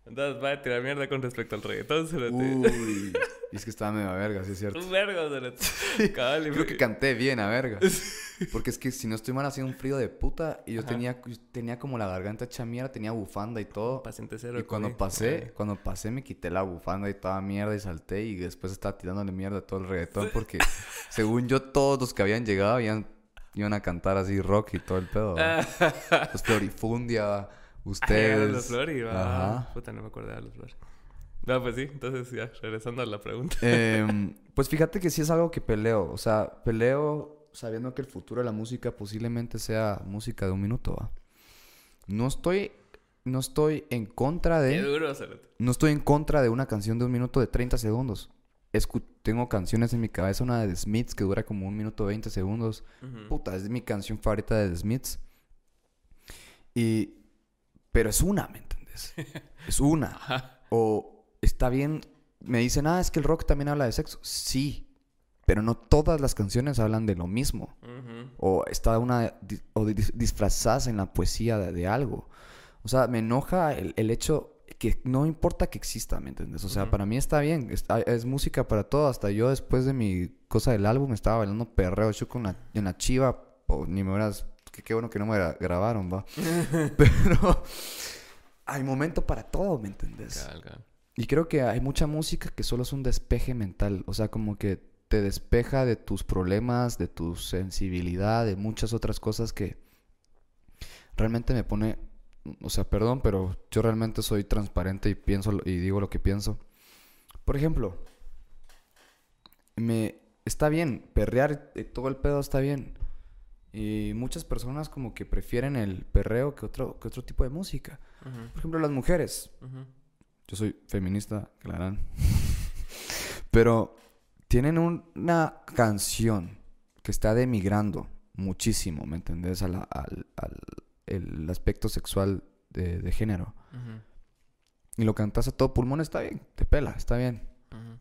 entonces va a tirar mierda con respecto al reggaetón, Uy, y es que estaba medio a verga, sí es cierto. Un verga, sí. Creo que canté bien a verga. Porque es que si no estoy mal, hacía un frío de puta y yo tenía, tenía como la garganta hecha mierda, tenía bufanda y todo. Paciente cero. Y cuando pasé, cuando pasé me quité la bufanda y toda mierda y salté y después estaba tirándole mierda a todo el reggaetón porque según yo todos los que habían llegado habían, iban a cantar así rock y todo el pedo. Los Florifundia Ustedes. los Flori, Ajá. Puta, no me acuerdo de los. No, pues sí, entonces ya, regresando a la pregunta. Em, pues fíjate que sí es algo que peleo. O sea, peleo sabiendo que el futuro de la música posiblemente sea música de un minuto, ¿va? No estoy. No estoy en contra de. Qué duro, No estoy en contra de una canción de un minuto de 30 segundos. tengo canciones en mi cabeza, una de The Smiths que dura como un minuto 20 segundos. Puta, es mi canción favorita de The Smiths. Y pero es una, ¿me entiendes? Es una. O está bien, me dicen, ah, es que el rock también habla de sexo. Sí, pero no todas las canciones hablan de lo mismo. O está una, o disfrazadas en la poesía de, algo. O sea, me enoja el, el, hecho que no importa que exista, ¿me entiendes? O sea, para mí está bien, es, música para todo. Hasta yo después de mi cosa del álbum estaba bailando perreo yo con la, en la chiva, o ni me verás, que qué bueno que no me grabaron, va. Pero hay momento para todo, ¿me entiendes? Y creo que hay mucha música que solo es un despeje mental, o sea, como que te despeja de tus problemas, de tu sensibilidad, de muchas otras cosas que realmente me pone o sea, perdón, pero yo realmente soy transparente y pienso y digo lo que pienso. Por ejemplo, me está bien, perrear todo el pedo está bien. Y muchas personas como que prefieren el perreo que otro, que otro tipo de música. Por ejemplo, las mujeres. Yo soy feminista, claro. Pero tienen una canción que está demigrando muchísimo, ¿me entendés? al, el aspecto sexual de, género. Y lo cantas a todo pulmón, está bien, te pela, está bien.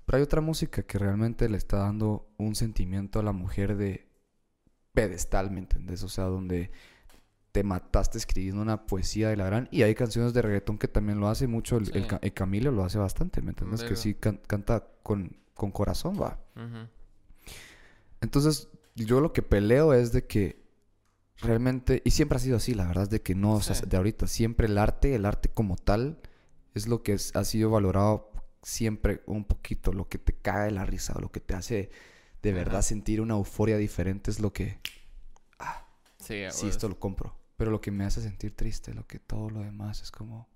Pero hay otra música que realmente le está dando un sentimiento a la mujer de pedestal, ¿me entendés? O sea, donde te mataste escribiendo una poesía de la gran... Y hay canciones de reggaetón que también lo hace mucho. El, Camilo lo hace bastante, ¿me entiendes? Que sí canta con, con, corazón, va. Entonces, yo lo que peleo es de que realmente, y siempre ha sido así, la verdad es de que no, o sea, de ahorita, siempre el arte, el arte como tal, es lo que ha sido valorado siempre un poquito, lo que te cae la risa, o lo que te hace de verdad sentir una euforia diferente es lo que, ah, sí, sí esto lo compro, pero lo que me hace sentir triste, lo que todo lo demás es como...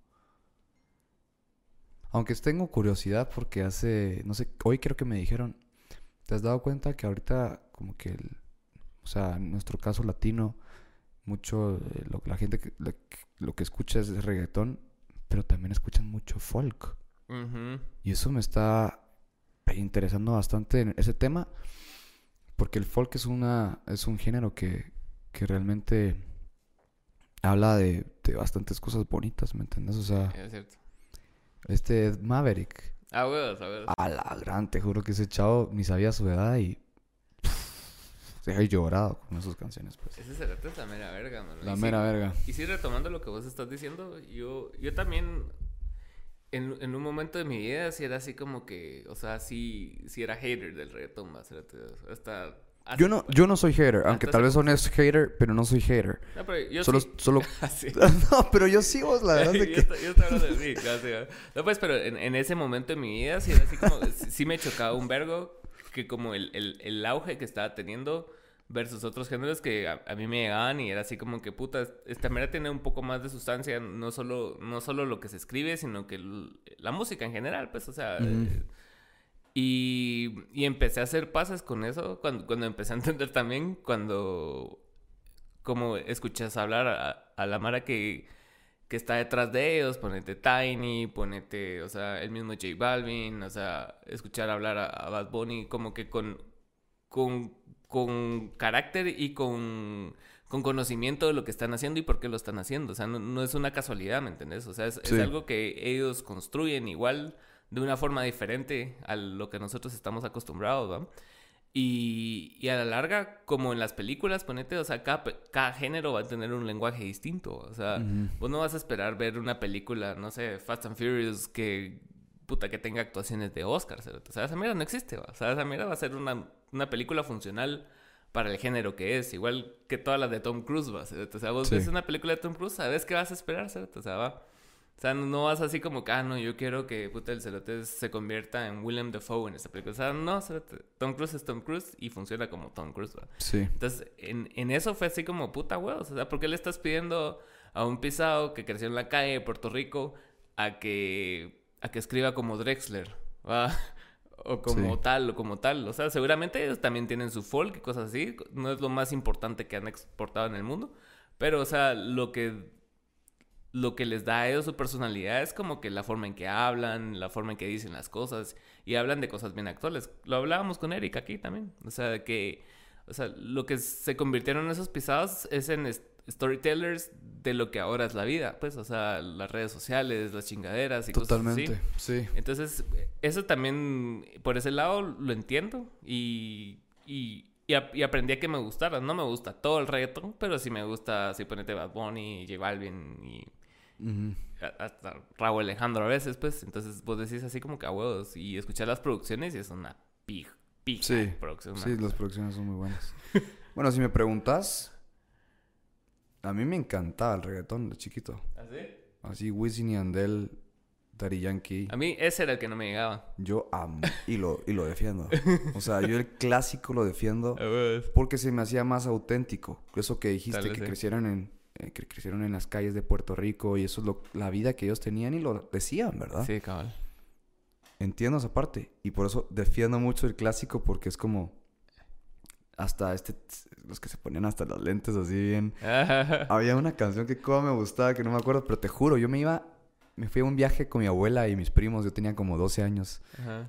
Aunque tengo curiosidad porque hace, no sé, hoy creo que me dijeron, ¿te has dado cuenta que ahorita como que el, o sea, en nuestro caso latino, mucho, eh, la gente que, lo, que escucha es reggaetón, pero también escuchan mucho folk. Y eso me está interesando bastante en ese tema, porque el folk es, una, es un género que, que realmente habla de, de, bastantes cosas bonitas, ¿me entiendes? O sea, es cierto. este Maverick. Ah, bueno, a la gran, te juro que ese chavo ni sabía su edad y se ha llorado con esas canciones, pues. Ese cerote es la mera verga, man. La mera verga. Y sí, retomando lo que vos estás diciendo, yo, yo también, en, en, un momento de mi vida, sí era así como que, o sea, sí, sí era hater del reggaetón, más, hasta... Yo no, yo no soy hater, aunque tal vez es hater, pero no soy hater. No, pero yo solo, sí. Solo... Ah, no, pero yo sí, vos, la verdad. yo, que... yo hablando de mí, gracias. No, pues, pero en, en, ese momento de mi vida, sí era así como, sí me chocaba un vergo que como el, el, el auge que estaba teniendo versus otros géneros que a, mí me llegaban y era así como que puta, esta manera tiene un poco más de sustancia, no solo, no solo lo que se escribe, sino que la música en general, pues, o sea... Eh, y, y, empecé a hacer pases con eso cuando, cuando empecé a entender también, cuando como escuchas hablar a, a la Mara que, que está detrás de ellos, ponete Tiny, ponete, o sea, el mismo J Balvin, o sea, escuchar hablar a, Bad Bunny como que con, con con carácter y con, conocimiento de lo que están haciendo y por qué lo están haciendo. O sea, no, es una casualidad, ¿me entendés? O sea, es, algo que ellos construyen igual de una forma diferente a lo que nosotros estamos acostumbrados, ¿va? Y, a la larga, como en las películas, ponete, o sea, cada, género va a tener un lenguaje distinto. O sea, vos no vas a esperar ver una película, no sé, Fast and Furious, que puta que tenga actuaciones de Oscar. O sea, esa mierda no existe. ¿va? O sea, esa mierda va a ser una, una, película funcional para el género que es. Igual que todas las de Tom Cruise. ¿va? O sea, vos ves una película de Tom Cruise, sabes qué vas a esperar. O sea, va. O sea, no vas así como que, ah, no, yo quiero que puta el cerote se convierta en William Dafoe en esta película. O sea, no, Tom Cruise es Tom Cruise y funciona como Tom Cruise. ¿va? Sí. Entonces, en, en, eso fue así como puta huevos. O sea, ¿por qué le estás pidiendo a un pisado que creció en la calle de Puerto Rico a que a que escriba como Drexler, o como tal, o como tal. O sea, seguramente ellos también tienen su folk y cosas así. No es lo más importante que han exportado en el mundo. Pero, o sea, lo que, lo que les da a ellos su personalidad es como que la forma en que hablan, la forma en que dicen las cosas. Y hablan de cosas bien actuales. Lo hablábamos con Eric aquí también. O sea, que... O sea, lo que se convirtieron en esos pisados es en storytellers de lo que ahora es la vida, pues, o sea, las redes sociales, las chingaderas y Totalmente, cosas así. sí. Entonces, eso también, por ese lado, lo entiendo y, y, y, aprendí a que me gustara. No me gusta todo el reggaetón, pero sí me gusta, si ponete Bad Bunny, J Balvin y... Hasta Raúl Alejandro a veces, pues. Entonces vos decís así como que a huevos. Y escuchar las producciones y es una pija. pija sí, producción. Sí, las producciones son muy buenas. bueno, si me preguntas, a mí me encantaba el reggaetón de chiquito. ¿Así? ¿Ah, así, Wisin y Andel, Daddy Yankee. A mí ese era el que no me llegaba. Yo amo y lo, y lo defiendo. O sea, yo el clásico lo defiendo porque se me hacía más auténtico. Eso que dijiste, que crecieron en, eh, que crecieron en las calles de Puerto Rico y eso es lo, la vida que ellos tenían y lo decían, ¿verdad? Sí, cabal. Entiendo esa parte y por eso defiendo mucho el clásico porque es como hasta este, los que se ponían hasta las lentes así bien. Había una canción que como me gustaba, que no me acuerdo, pero te juro, yo me iba, me fui a un viaje con mi abuela y mis primos, yo tenía como 12 años,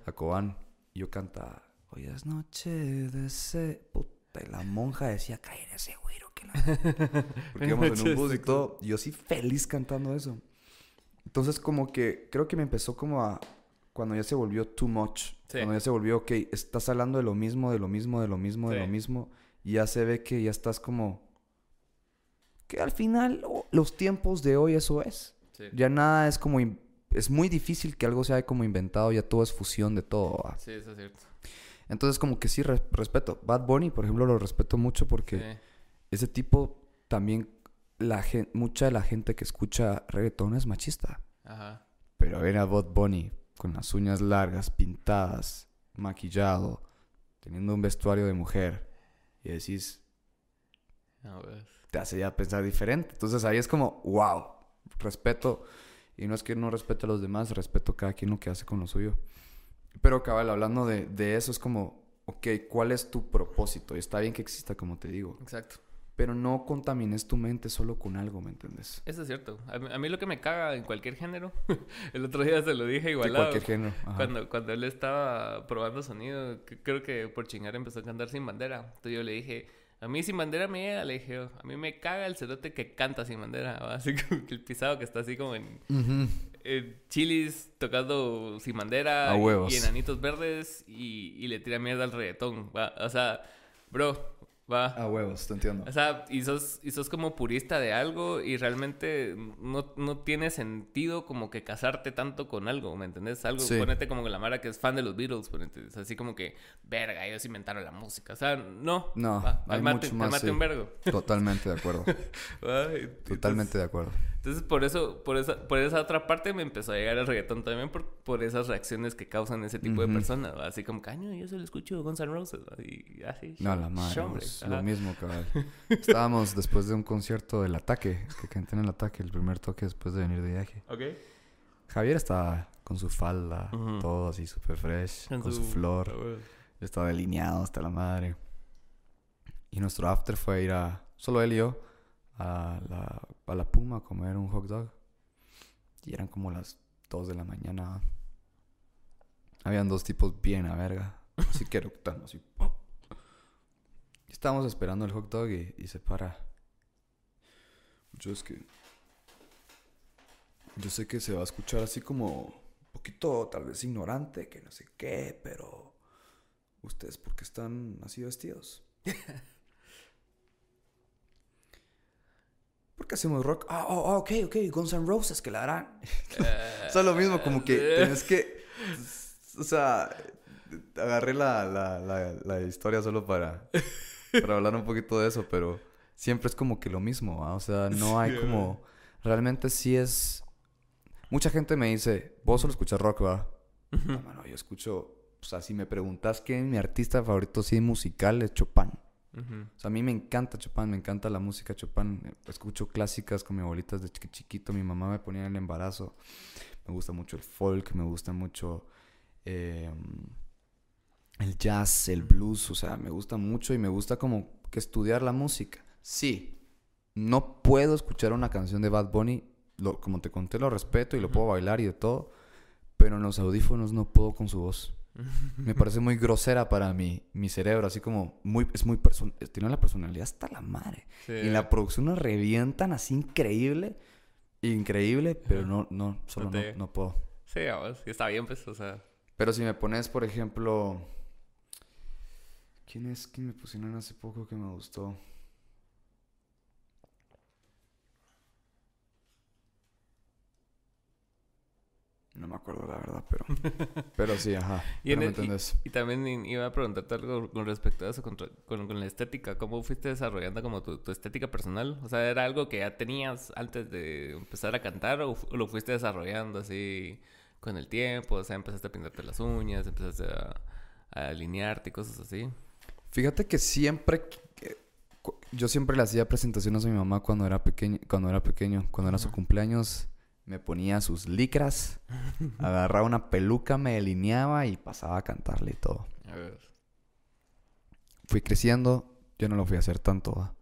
a Cobán, y yo cantaba, hoy es noche de ese, puta, y la monja decía, caer ese güiro que la... Porque íbamos en un bus y todo, y yo sí feliz cantando eso. Entonces como que, creo que me empezó como a, cuando ya se volvió too much. Cuando ya se volvió, ok, estás hablando de lo mismo, de lo mismo, de lo mismo, de lo mismo. Y ya se ve que ya estás como... Que al final los tiempos de hoy eso es. Ya nada es como... Es muy difícil que algo sea como inventado, ya todo es fusión de todo. Sí, eso es cierto. Entonces como que sí respeto. Bad Bunny, por ejemplo, lo respeto mucho porque ese tipo también... La mucha de la gente que escucha reggaetón es machista. Ajá. Pero a ver a Bad Bunny con las uñas largas, pintadas, maquillado, teniendo un vestuario de mujer, y decís, te hace ya pensar diferente. Entonces ahí es como, wow, respeto, y no es que no respete a los demás, respeto a cada quien lo que hace con lo suyo. Pero cabal, hablando de, de eso, es como, ok, ¿cuál es tu propósito? Y está bien que exista, como te digo. Exacto pero no contamines tu mente solo con algo, ¿me entiendes? Eso es cierto. A mí, lo que me caga en cualquier género, el otro día se lo dije igual. cualquier género. Cuando, cuando él estaba probando sonido, creo que por chingar empezó a cantar sin bandera. Entonces yo le dije, a mí sin bandera me llega, le dije, a mí me caga el cerote que canta sin bandera. Así como que el pisado que está así como en, chilis tocando sin bandera a huevos. y enanitos verdes y, y le tira mierda al reggaetón. O sea, bro, Va. A huevos, te entiendo. O sea, y sos, y sos como purista de algo y realmente no, no tiene sentido como que casarte tanto con algo, ¿me entendés? Algo, ponete como la Mara que es fan de los Beatles, ponete, es así como que, verga, ellos inventaron la música. O sea, no. No, hay mucho más. un vergo. Totalmente de acuerdo. Totalmente de acuerdo. Entonces, por eso, por esa, por esa otra parte me empezó a llegar el reggaetón también por, por esas reacciones que causan ese tipo de personas. Así como, caño, yo solo escucho Guns N' Roses. Y así. No, la madre. lo mismo, cabal. Estábamos después de un concierto del ataque, que canté en el ataque, el primer toque después de venir de viaje. Ok. Javier estaba con su falda, todo así súper fresh, con, su, flor. Estaba delineado hasta la madre. Y nuestro after fue ir a, solo él y yo, a la, a la Puma a comer un hot dog. Y eran como las 2 de la mañana. Habían dos tipos bien a verga. Así que eructando, así. Estábamos esperando el hot dog y, se para. Yo es que. Yo sé que se va a escuchar así como. Un poquito, tal vez ignorante, que no sé qué, pero. ¿Ustedes por qué están así vestidos? ¿Por qué hacemos rock? Ah, oh, oh, ok, ok, Guns N' Roses, que la harán. o sea, lo mismo, como que tienes que. O sea, agarré la, la, la, historia solo para, para hablar un poquito de eso, pero siempre es como que lo mismo, o sea, no hay como. Realmente sí es. Mucha gente me dice, vos solo escuchas rock, ¿va? No, bueno, yo escucho. O sea, si me preguntas quién es mi artista favorito, sí, musical, es Chopin. O sea, a mí me encanta Chopin, me encanta la música Chopin. Escucho clásicas con mi abuelita desde chiquito. Mi mamá me ponía en el embarazo. Me gusta mucho el folk, me gusta mucho em, el jazz, el blues. O sea, me gusta mucho y me gusta como que estudiar la música. Sí, no puedo escuchar una canción de Bad Bunny. como te conté, lo respeto y lo puedo bailar y de todo. Pero en los audífonos no puedo con su voz. Me parece muy grosera para mi, mi cerebro, así como muy, es muy tiene la personalidad hasta la madre. Y en la producción nos revientan así increíble, increíble, pero no, no, solo no, no, puedo. Sí, está bien, pues, o sea. Pero si me pones, por ejemplo, ¿quién es? ¿Quién me pusieron hace poco que me gustó? No me acuerdo la verdad, pero, pero sí, ajá. y, y, también iba a preguntarte algo con respecto a eso, con, con, la estética. ¿Cómo fuiste desarrollando como tu, estética personal? O sea, ¿era algo que ya tenías antes de empezar a cantar o, lo fuiste desarrollando así con el tiempo? O sea, empezaste a pintarte las uñas, empezaste a, alinearte y cosas así. Fíjate que siempre... Yo siempre le hacía presentaciones a mi mamá cuando era pequeño, cuando era pequeño, cuando era su cumpleaños me ponía sus licras, agarraba una peluca, me delineaba y pasaba a cantarle y todo. A ver. Fui creciendo, yo no lo fui a hacer tanto,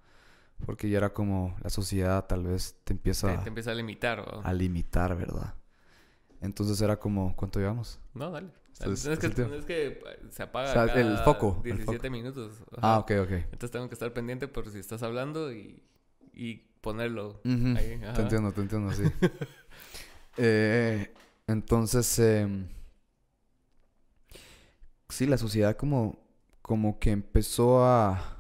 porque ya era como la sociedad tal vez te empieza, te, empieza a limitar. A limitar, ¿verdad? Entonces era como, ¿cuánto llevamos? No, dale. es, que, se apaga el foco. 17 minutos. Ah, ok, ok. Entonces tengo que estar pendiente por si estás hablando y, y ponerlo ahí. Te entiendo, te entiendo, sí. Eh, entonces, em, sí, la sociedad como, como que empezó a,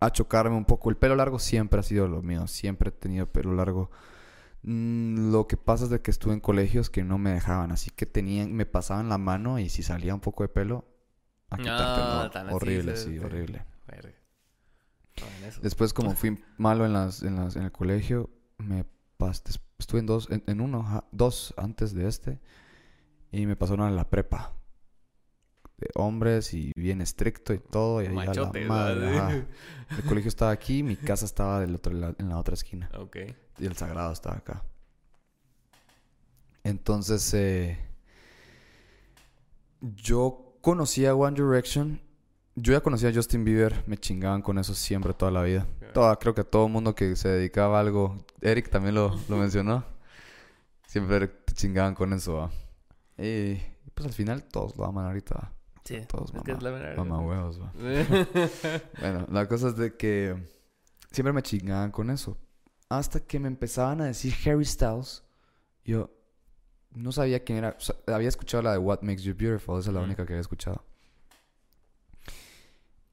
a chocarme un poco. El pelo largo siempre ha sido lo mío, siempre he tenido pelo largo. Mm, lo que pasa es de que estuve en colegios que no me dejaban, así que tenían, me pasaban la mano y si salía un poco de pelo, a quitarte, horrible, sí, horrible. Después, como fui malo en, las, en, las, en el colegio, me estuve en dos, en, uno, dos antes de este, y me pasaron a la prepa. De hombres y bien estricto y todo. Y Machote, El colegio estaba aquí, mi casa estaba del otro en la otra esquina. Ok. Y el sagrado estaba acá. Entonces, eh, yo conocí a One Direction yo ya conocía a Justin Bieber, me chingaban con eso siempre, toda la vida. Toda, creo que todo el mundo que se dedicaba a algo, Eric también lo, lo mencionó, siempre te chingaban con eso. Y pues al final todos lo aman ahorita. Sí, todos que es la mamá huevos. bueno, la cosa es de que siempre me chingaban con eso. Hasta que me empezaban a decir Harry Styles, yo no sabía quién era. había escuchado la de What Makes You Beautiful, esa es la única que había escuchado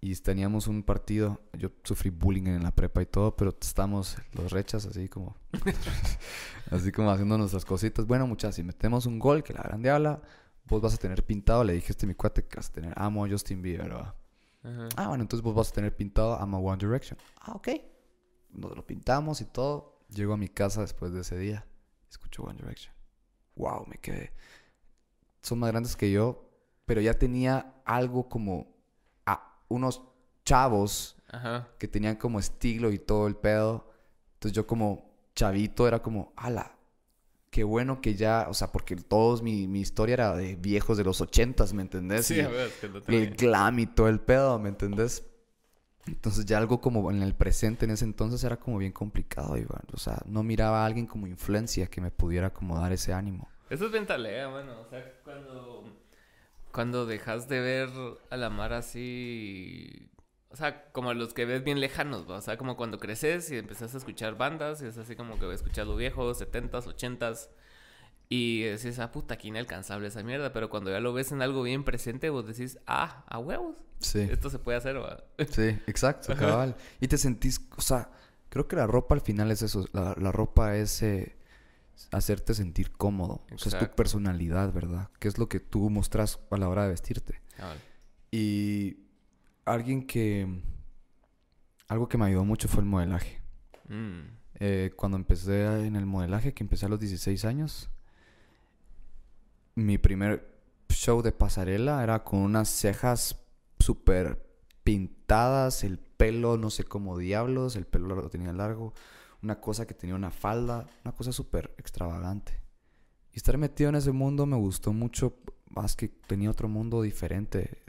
y teníamos un partido. Yo sufrí bullying en la prepa y todo, pero estamos los rechas así como, así como haciendo nuestras cositas. Bueno, muchachos, si metemos un gol, que la grande habla, vos vas a tener pintado. Le dije a este mi cuate que vas a tener amo a Justin Bieber, Ah, bueno, entonces vos vas a tener pintado amo One Direction. Ah, ok. Nos lo pintamos y todo. Llego a mi casa después de ese día. Escucho One Direction. Wow, me quedé. Son más grandes que yo, pero ya tenía algo como unos chavos que tenían como estilo y todo el pedo. Entonces yo como chavito era como, ala, qué bueno que ya, o sea, porque todos mi, mi historia era de viejos de los ochentas, ¿me entendés? Sí, a ver, que El glam y todo el pedo, ¿me entendés? Entonces ya algo como en el presente en ese entonces era como bien complicado, Iván. O sea, no miraba a alguien como influencia que me pudiera como dar ese ánimo. Eso es ventalea, bueno, o sea, cuando cuando dejas de ver a la mar así. O sea, como los que ves bien lejanos, o sea, como cuando creces y empezás a escuchar bandas, y es así como que he escuchado viejos, 70s, 80s, y decís, ah, puta, qué inalcanzable esa mierda, pero cuando ya lo ves en algo bien presente, vos decís, ah, a huevos. Sí. Esto se puede hacer, ¿va? Sí, exacto, cabal. y te sentís, o sea, creo que la ropa al final es eso, la, la ropa es. Eh, hacerte sentir cómodo. O sea, es tu personalidad, ¿verdad? ¿Qué es lo que tú mostras a la hora de vestirte? Y alguien que... Algo que me ayudó mucho fue el modelaje. Mm. Eh, cuando empecé en el modelaje, que empecé a los 16 años, mi primer show de pasarela era con unas cejas súper pintadas, el pelo no sé cómo diablos, el pelo lo tenía largo, una cosa que tenía una falda, una cosa súper extravagante. Y estar metido en ese mundo me gustó mucho, más que tenía otro mundo diferente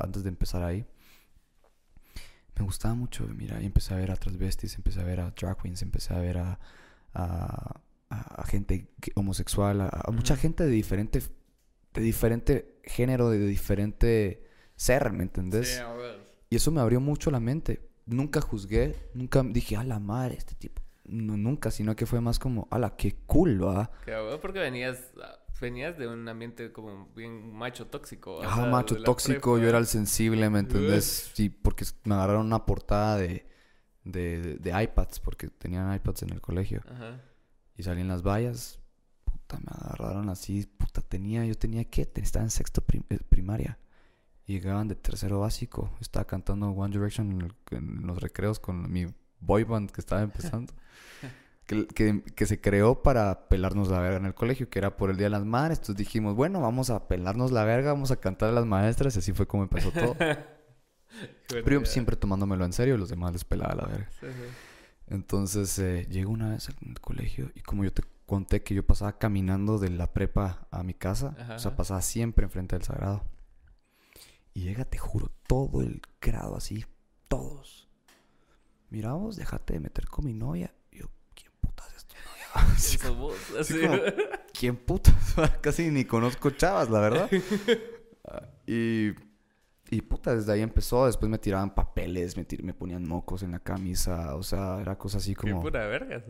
antes de empezar ahí. Me gustaba mucho, mira, y empecé a ver a transvestis, empecé a ver a drag queens, empecé a ver a, a, gente homosexual, a, mucha gente de diferente de diferente género, de diferente ser, ¿me entendés? Y eso me abrió mucho la mente. Nunca juzgué, nunca dije, a la madre, este tipo. No, nunca, sino que fue más como, ala, qué cool, va. porque venías, venías de un ambiente como bien macho tóxico. Ah, macho tóxico, yo era el sensible, ¿me entendés? Sí, porque me agarraron una portada de, de, de, iPads, porque tenían iPads en el colegio. Ajá. Y salí en las vallas, puta, me agarraron así, puta, tenía, yo tenía que, estaba en sexto eh, primaria. Y llegaban de tercero básico, estaba cantando One Direction en, los recreos con mi boy band que estaba empezando. que, que, que, se creó para pelarnos la verga en el colegio, que era por el Día de las Madres. Entonces dijimos, bueno, vamos a pelarnos la verga, vamos a cantar a las maestras. Y así fue como empezó todo. Pero yo siempre tomándomelo en serio, los demás les pelaba la verga. Entonces eh, llego una vez al colegio y como yo te conté que yo pasaba caminando de la prepa a mi casa, o sea, pasaba siempre enfrente del sagrado. Y llega, te juro, todo el grado así, todos. Mira vos, déjate de meter con mi novia. Y yo, ¿quién putas es tu novia? así, ¿Quién putas? Casi ni conozco chavas, la verdad. y y puta, desde ahí empezó. Después me tiraban papeles, me, me ponían mocos en la camisa. O sea, era cosa así como. pura verga.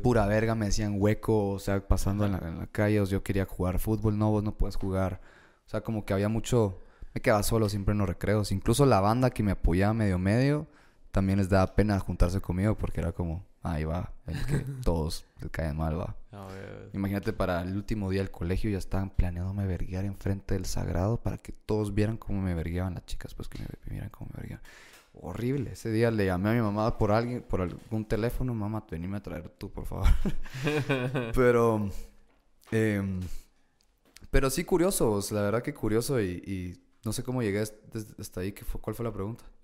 Pura verga, me decían hueco. O sea, pasando en la, en la, calle. O sea, yo quería jugar fútbol. No, vos no puedes jugar. O sea, como que había mucho. Me quedaba solo siempre en los recreos. Incluso la banda que me apoyaba medio medio. También les daba pena juntarse conmigo porque era como ahí va, el que todos le caen mal, va. Imagínate, para el último día del colegio ya estaban planeándome verguiar enfrente del sagrado para que todos vieran cómo me verguiaban las chicas, pues que me vieran cómo me verguiaban. Horrible. Ese día le llamé a mi mamá por alguien, por algún teléfono, mamá, venime a traer tú, por favor. pero, em, pero sí curioso, la verdad que curioso y no sé cómo llegué hasta ahí. ¿Qué fue, ¿Cuál fue la pregunta?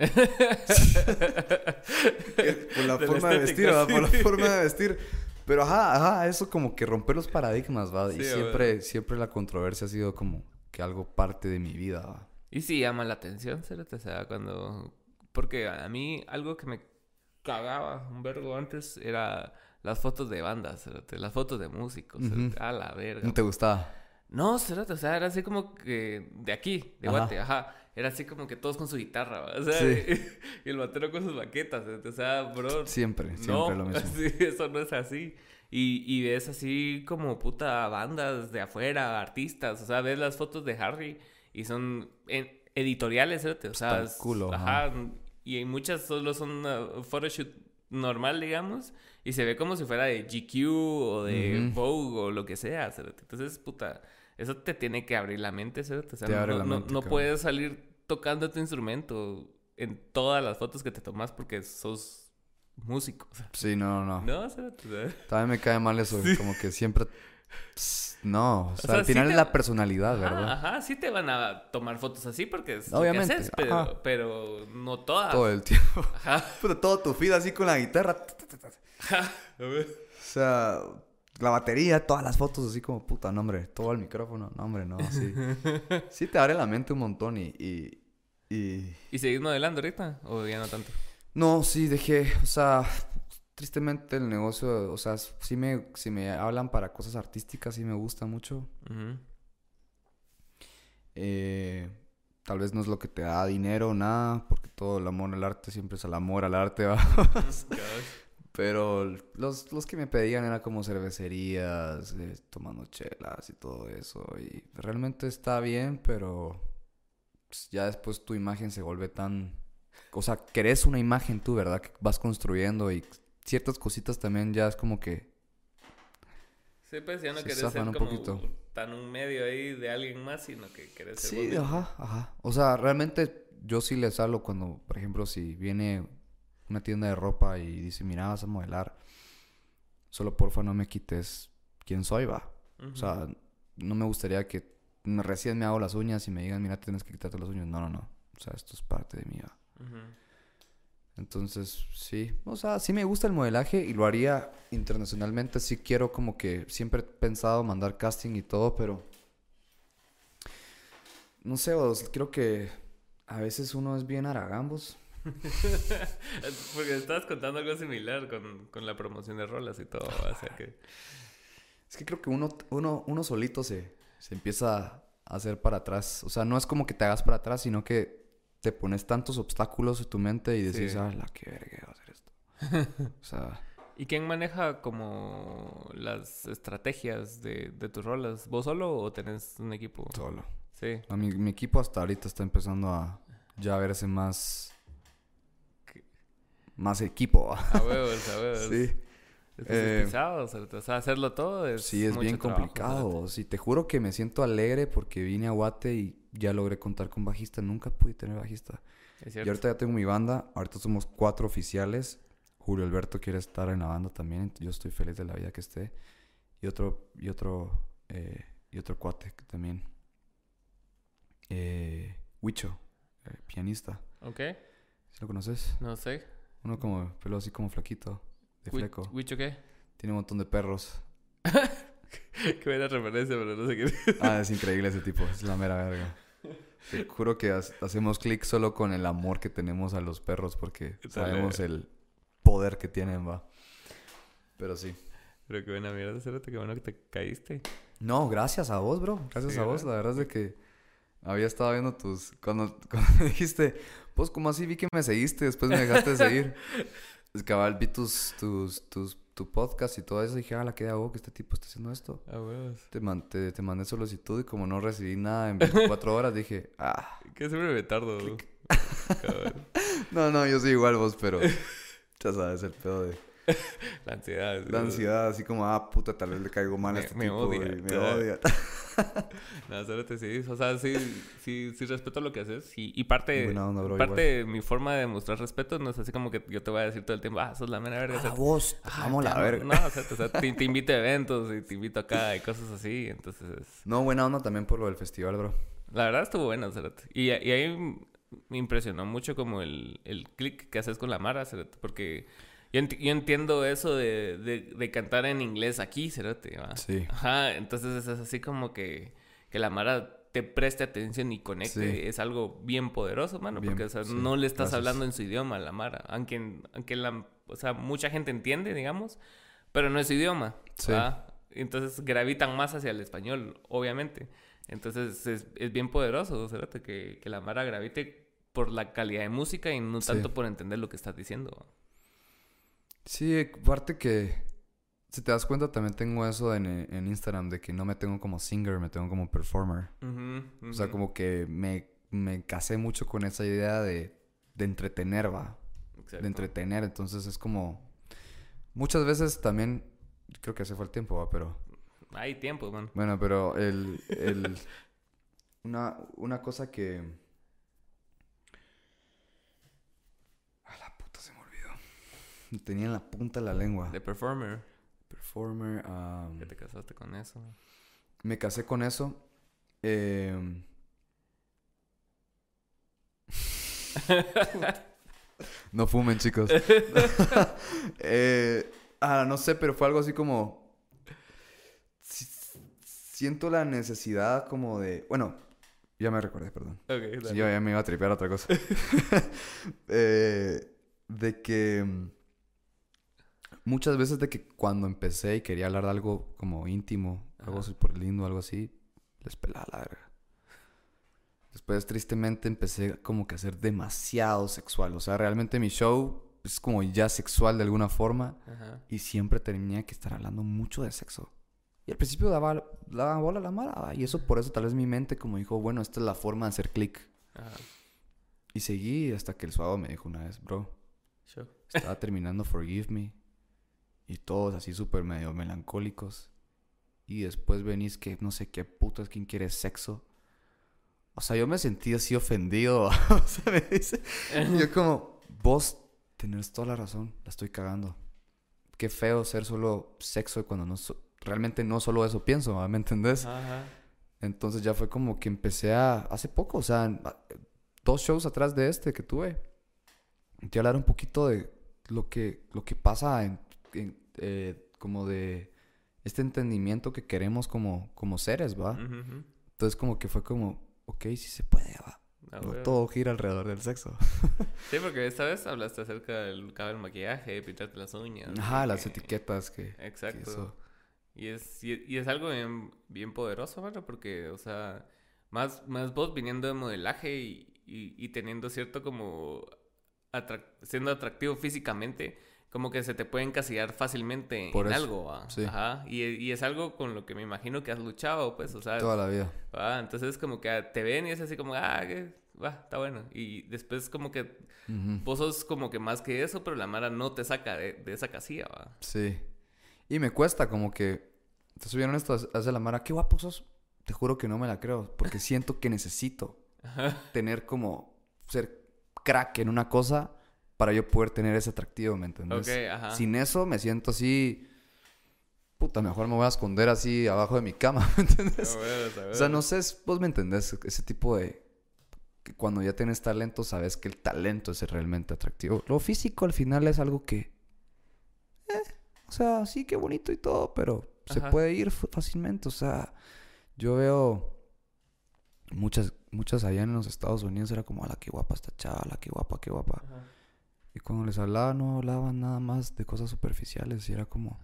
por la forma de vestir, ¿verdad? Por la forma de vestir. Pero ajá, ajá, eso como que romper los paradigmas, ¿va? y siempre, siempre la controversia ha sido como que algo parte de mi vida, ¿va? Y sí llama la atención, ¿cierto? O sea, cuando... Porque a mí algo que me cagaba un vergo antes era las fotos de bandas. Las fotos de músicos, A la verga. ¿No te gustaba? No, o sea, era así como que de aquí, de Guate, ajá. Era así como que todos con su guitarra, o sea, y, el batero con sus baquetas, o sea, bro. Siempre, siempre lo mismo. Sí, eso no es así. Y, y ves así como puta bandas de afuera, artistas, o sea, ves las fotos de Harry y son editoriales, o sea, culo, ajá. Y muchas solo son uh, photoshoot normal, digamos, y se ve como si fuera de GQ o de Vogue o lo que sea, entonces, puta eso te tiene que abrir la mente. O sea, no, no, puedes salir tocando tu instrumento en todas las fotos que te tomas porque sos músico. Sí, no, no. No, ¿cierto? También me cae mal eso, como que siempre... No, o sea, al final es la personalidad, ¿verdad? Ajá, sí te van a tomar fotos así porque es Obviamente, lo que haces, pero, pero, no todas. Todo el tiempo. Ajá. Pero todo tu vida así con la guitarra. Ajá. O sea, la batería, todas las fotos así como, puta, no, hombre, todo el micrófono, no, hombre, no, sí. sí te abre la mente un montón y... ¿Y, y... ¿Y seguís modelando ahorita o ya no tanto? No, sí, dejé, o sea, tristemente el negocio, o sea, sí me, si me hablan para cosas artísticas, sí me gusta mucho. eh, tal vez no es lo que te da dinero, nada, porque todo el amor al arte siempre es el amor al arte, ¿va? Pero los, los que me pedían era como cervecerías, eh, tomando chelas y todo eso. Y realmente está bien, pero pues, ya después tu imagen se vuelve tan... O sea, querés una imagen tú, ¿verdad? Que vas construyendo y ciertas cositas también ya es como que... Sí, pues ya no querés ser un como poquito. tan un medio ahí de alguien más, sino que querés ser... Sí, ajá, ajá. O sea, realmente yo sí les hablo cuando, por ejemplo, si viene una tienda de ropa y dice, mira, vas a modelar, solo porfa no me quites quién soy, va. O sea, no me gustaría que recién me hago las uñas y me digan, mira, tienes que quitarte las uñas. No, no, no. O sea, esto es parte de mí, va. Entonces, sí. O sea, sí me gusta el modelaje y lo haría internacionalmente. Sí quiero como que siempre he pensado mandar casting y todo, pero... No sé, creo que a veces uno es bien aragambos. Porque estabas contando algo similar con, con, la promoción de rolas y todo. O sea que... Es que creo que uno, uno, uno solito se, se empieza hacer para atrás. O sea, no es como que te hagas para atrás, sino que te pones tantos obstáculos en tu mente y decís, ah, la que verga va a hacer esto. o sea. ¿Y quién maneja como las estrategias de, de tus rolas? ¿Vos solo o tenés un equipo? Solo. Sí. A mi, mi equipo hasta ahorita está empezando a ya verse más. Más equipo. A huevos, a huevos. Sí. Es eh, o sea, hacerlo todo es. Sí, es bien complicado. sí, te juro que me siento alegre porque vine a Guate y ya logré contar con bajista. Nunca pude tener bajista. y ahorita ya tengo mi banda. Ahorita somos cuatro oficiales. Julio Alberto quiere estar en la banda también. Yo estoy feliz de la vida que esté. Y otro, y otro, eh, y otro cuate que también. Eh, Huicho, eh, pianista. Ok. ¿Lo conoces? No sé. Uno como pelo así como flaquito de fleco. ¿Huicho qué? Tiene un montón de perros. qué buena referencia, pero no sé qué. ah, es increíble ese tipo, es la mera verga. Te juro que hacemos clic solo con el amor que tenemos a los perros porque sabemos el poder que tienen, va. Pero sí. Pero qué buena mierda, Cerote, qué bueno que te caíste. No, gracias a vos, bro. Gracias a vos. La verdad es de que había estado viendo tus... Cuando, cuando me dijiste, pues como así vi que me seguiste, después me dejaste de seguir. Es cabal, vi tus, tus, tus, tu podcast y todo eso. Y dije, ah, la que hago que este tipo está haciendo esto. Ah, te, te, mandé solicitud y como no recibí nada en 24 horas, dije, ah. Que siempre me tardo. no, no, yo soy igual vos, pero ya sabes el pedo de la ansiedad. La ansiedad, así como, ah, puta, tal vez le caigo mal a este me tipo. Odia, y me odia. no, solo te sí. O sea, sí, sí, sí respeto lo que haces. Y, y parte, parte de mi forma de mostrar respeto no es así como que yo te voy a decir todo el tiempo, ah, sos la mera verga. Ah, vos, vamos la verga. No, o sea, o sea te, te, invito a eventos y te invito acá y cosas así, entonces... No, buena onda también por lo del festival, bro. La verdad estuvo bueno, Cerote. Y, y ahí me impresionó mucho como el, el click que haces con la Mara, Cerote, porque yo, entiendo eso de, de, cantar en inglés aquí, Cerote, ¿va? Sí. Ajá, entonces es así como que, que la Mara te preste atención y conecte. Es algo bien poderoso, mano, porque o sea, no le estás hablando en su idioma a la Mara. Aunque, aunque la, o sea, mucha gente entiende, digamos, pero no es su idioma. Sí. Entonces gravitan más hacia el español, obviamente. Entonces es, es bien poderoso, Cerote, que, que la Mara gravite por la calidad de música y no tanto por entender lo que estás diciendo. Sí, aparte que si te das cuenta también tengo eso en, en, Instagram de que no me tengo como singer, me tengo como performer. O sea, como que me, me casé mucho con esa idea de, de entretener, va. De entretener, entonces es como... Muchas veces también, creo que hace fue el tiempo, va, pero... Hay tiempo, man. Bueno, pero el... el una, una cosa que Tenía en la punta de la lengua. De performer. Performer. ¿Qué te casaste con eso? Me casé con eso. Eh... no fumen, chicos. eh, ah, no sé, pero fue algo así como. Siento la necesidad como de. Bueno, ya me recordé, perdón. Okay, yo ya me iba a tripear otra cosa. eh, de que muchas veces de que cuando empecé y quería hablar de algo como íntimo, algo súper lindo, algo así, les pelaba la verga. Después, tristemente, empecé como que a ser demasiado sexual. O sea, realmente mi show es como ya sexual de alguna forma. Y siempre tenía que estar hablando mucho de sexo. Y al principio daba, daba bola a la mala. Y eso, por eso, tal vez mi mente como dijo, bueno, esta es la forma de hacer clic. Y seguí hasta que el suave me dijo una vez, bro. Estaba terminando Forgive Me y todos así súper medio melancólicos. Y después venís que no sé qué putas, quién quiere sexo. O sea, yo me sentí así ofendido. o sea, me dice. yo como, vos tenés toda la razón, la estoy cagando. Qué feo ser solo sexo cuando no realmente no solo eso pienso, ¿me entendés? Entonces ya fue como que empecé a, hace poco, o sea, dos shows atrás de este que tuve, a hablar un poquito de lo que, lo que pasa en eh, como de este entendimiento que queremos como, como seres, ¿va? Entonces como que fue como, ok, sí se puede, va. Ah, todo gira alrededor del sexo. sí, porque esta vez hablaste acerca del cabello, maquillaje, pintarte las uñas. Ajá, las etiquetas que... Exacto. Y, es, y, es algo bien, bien poderoso, ¿verdad? Porque, o sea, más, más vos viniendo de modelaje y, y, teniendo cierto como siendo atractivo físicamente, como que se te puede encasillar fácilmente en algo, Ajá. Y, y, es algo con lo que me imagino que has luchado, pues, o sea. Toda la vida. ¿va? Entonces, como que te ven y es así como, ah, que, va, está bueno. Y después, como que vos sos como que más que eso, pero la Mara no te saca de, de esa casilla, va. Sí. Y me cuesta, como que, te subieron esto, hace la Mara, qué guapo sos. Te juro que no me la creo, porque siento que necesito tener como ser crack en una cosa para yo poder tener ese atractivo, ¿me entiendes? Sin eso me siento así. Puta, mejor me voy a esconder así abajo de mi cama, ¿me entiendes? O sea, no sé, vos me entendés, ese tipo de. Que cuando ya tienes talento, sabes que el talento es realmente atractivo. Lo físico al final es algo que. Eh, o sea, sí, qué bonito y todo, pero se puede ir fácilmente. O sea, yo veo muchas, muchas allá en los Estados Unidos era como, a la que guapa esta chava, la que guapa, qué guapa. Y cuando les hablaba, no hablaban nada más de cosas superficiales y era como...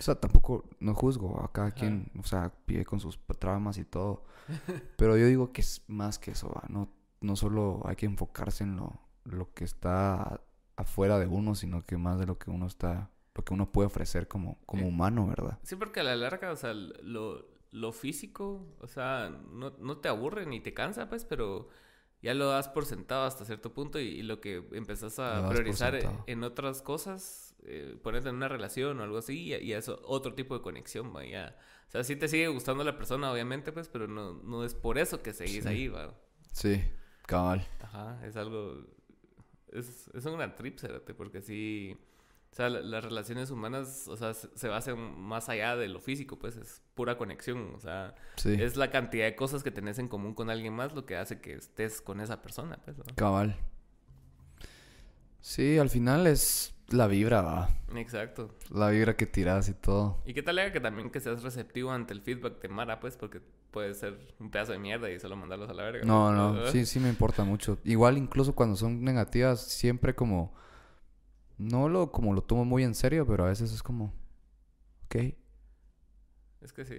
O sea, tampoco, no juzgo a cada quien, o sea, pide con sus traumas y todo. Pero yo digo que es más que eso, no, no solo hay que enfocarse en lo, lo que está afuera de uno, sino que más de lo que uno está, lo que uno puede ofrecer como, como eh, humano, ¿verdad? Sí, porque a la larga, o sea, lo, lo físico, o sea, no, no, te aburre ni te cansa, pues, pero ya lo das por sentado hasta cierto punto y, lo que empezás a priorizar en otras cosas, eh, ponerte en una relación o algo así, y, es otro tipo de conexión, vaya. O sea, sí te sigue gustando la persona, obviamente, pues, pero no, no es por eso que seguís ahí, va. Sí, cabal. Ajá, es algo... Es, es una trip, porque sí... O sea, las relaciones humanas, o sea, se basan más allá de lo físico, pues es pura conexión. O sea, es la cantidad de cosas que tenés en común con alguien más lo que hace que estés con esa persona, pues. Cabal. Sí, al final es la vibra, va. Exacto. La vibra que tiras y todo. Y qué tal que también que seas receptivo ante el feedback de Mara, pues, porque puede ser un pedazo de mierda y solo mandarlos a la verga. No, no, sí, sí me importa mucho. Igual incluso cuando son negativas, siempre como no lo como lo tomo muy en serio, pero a veces es como, ok. Es que sí.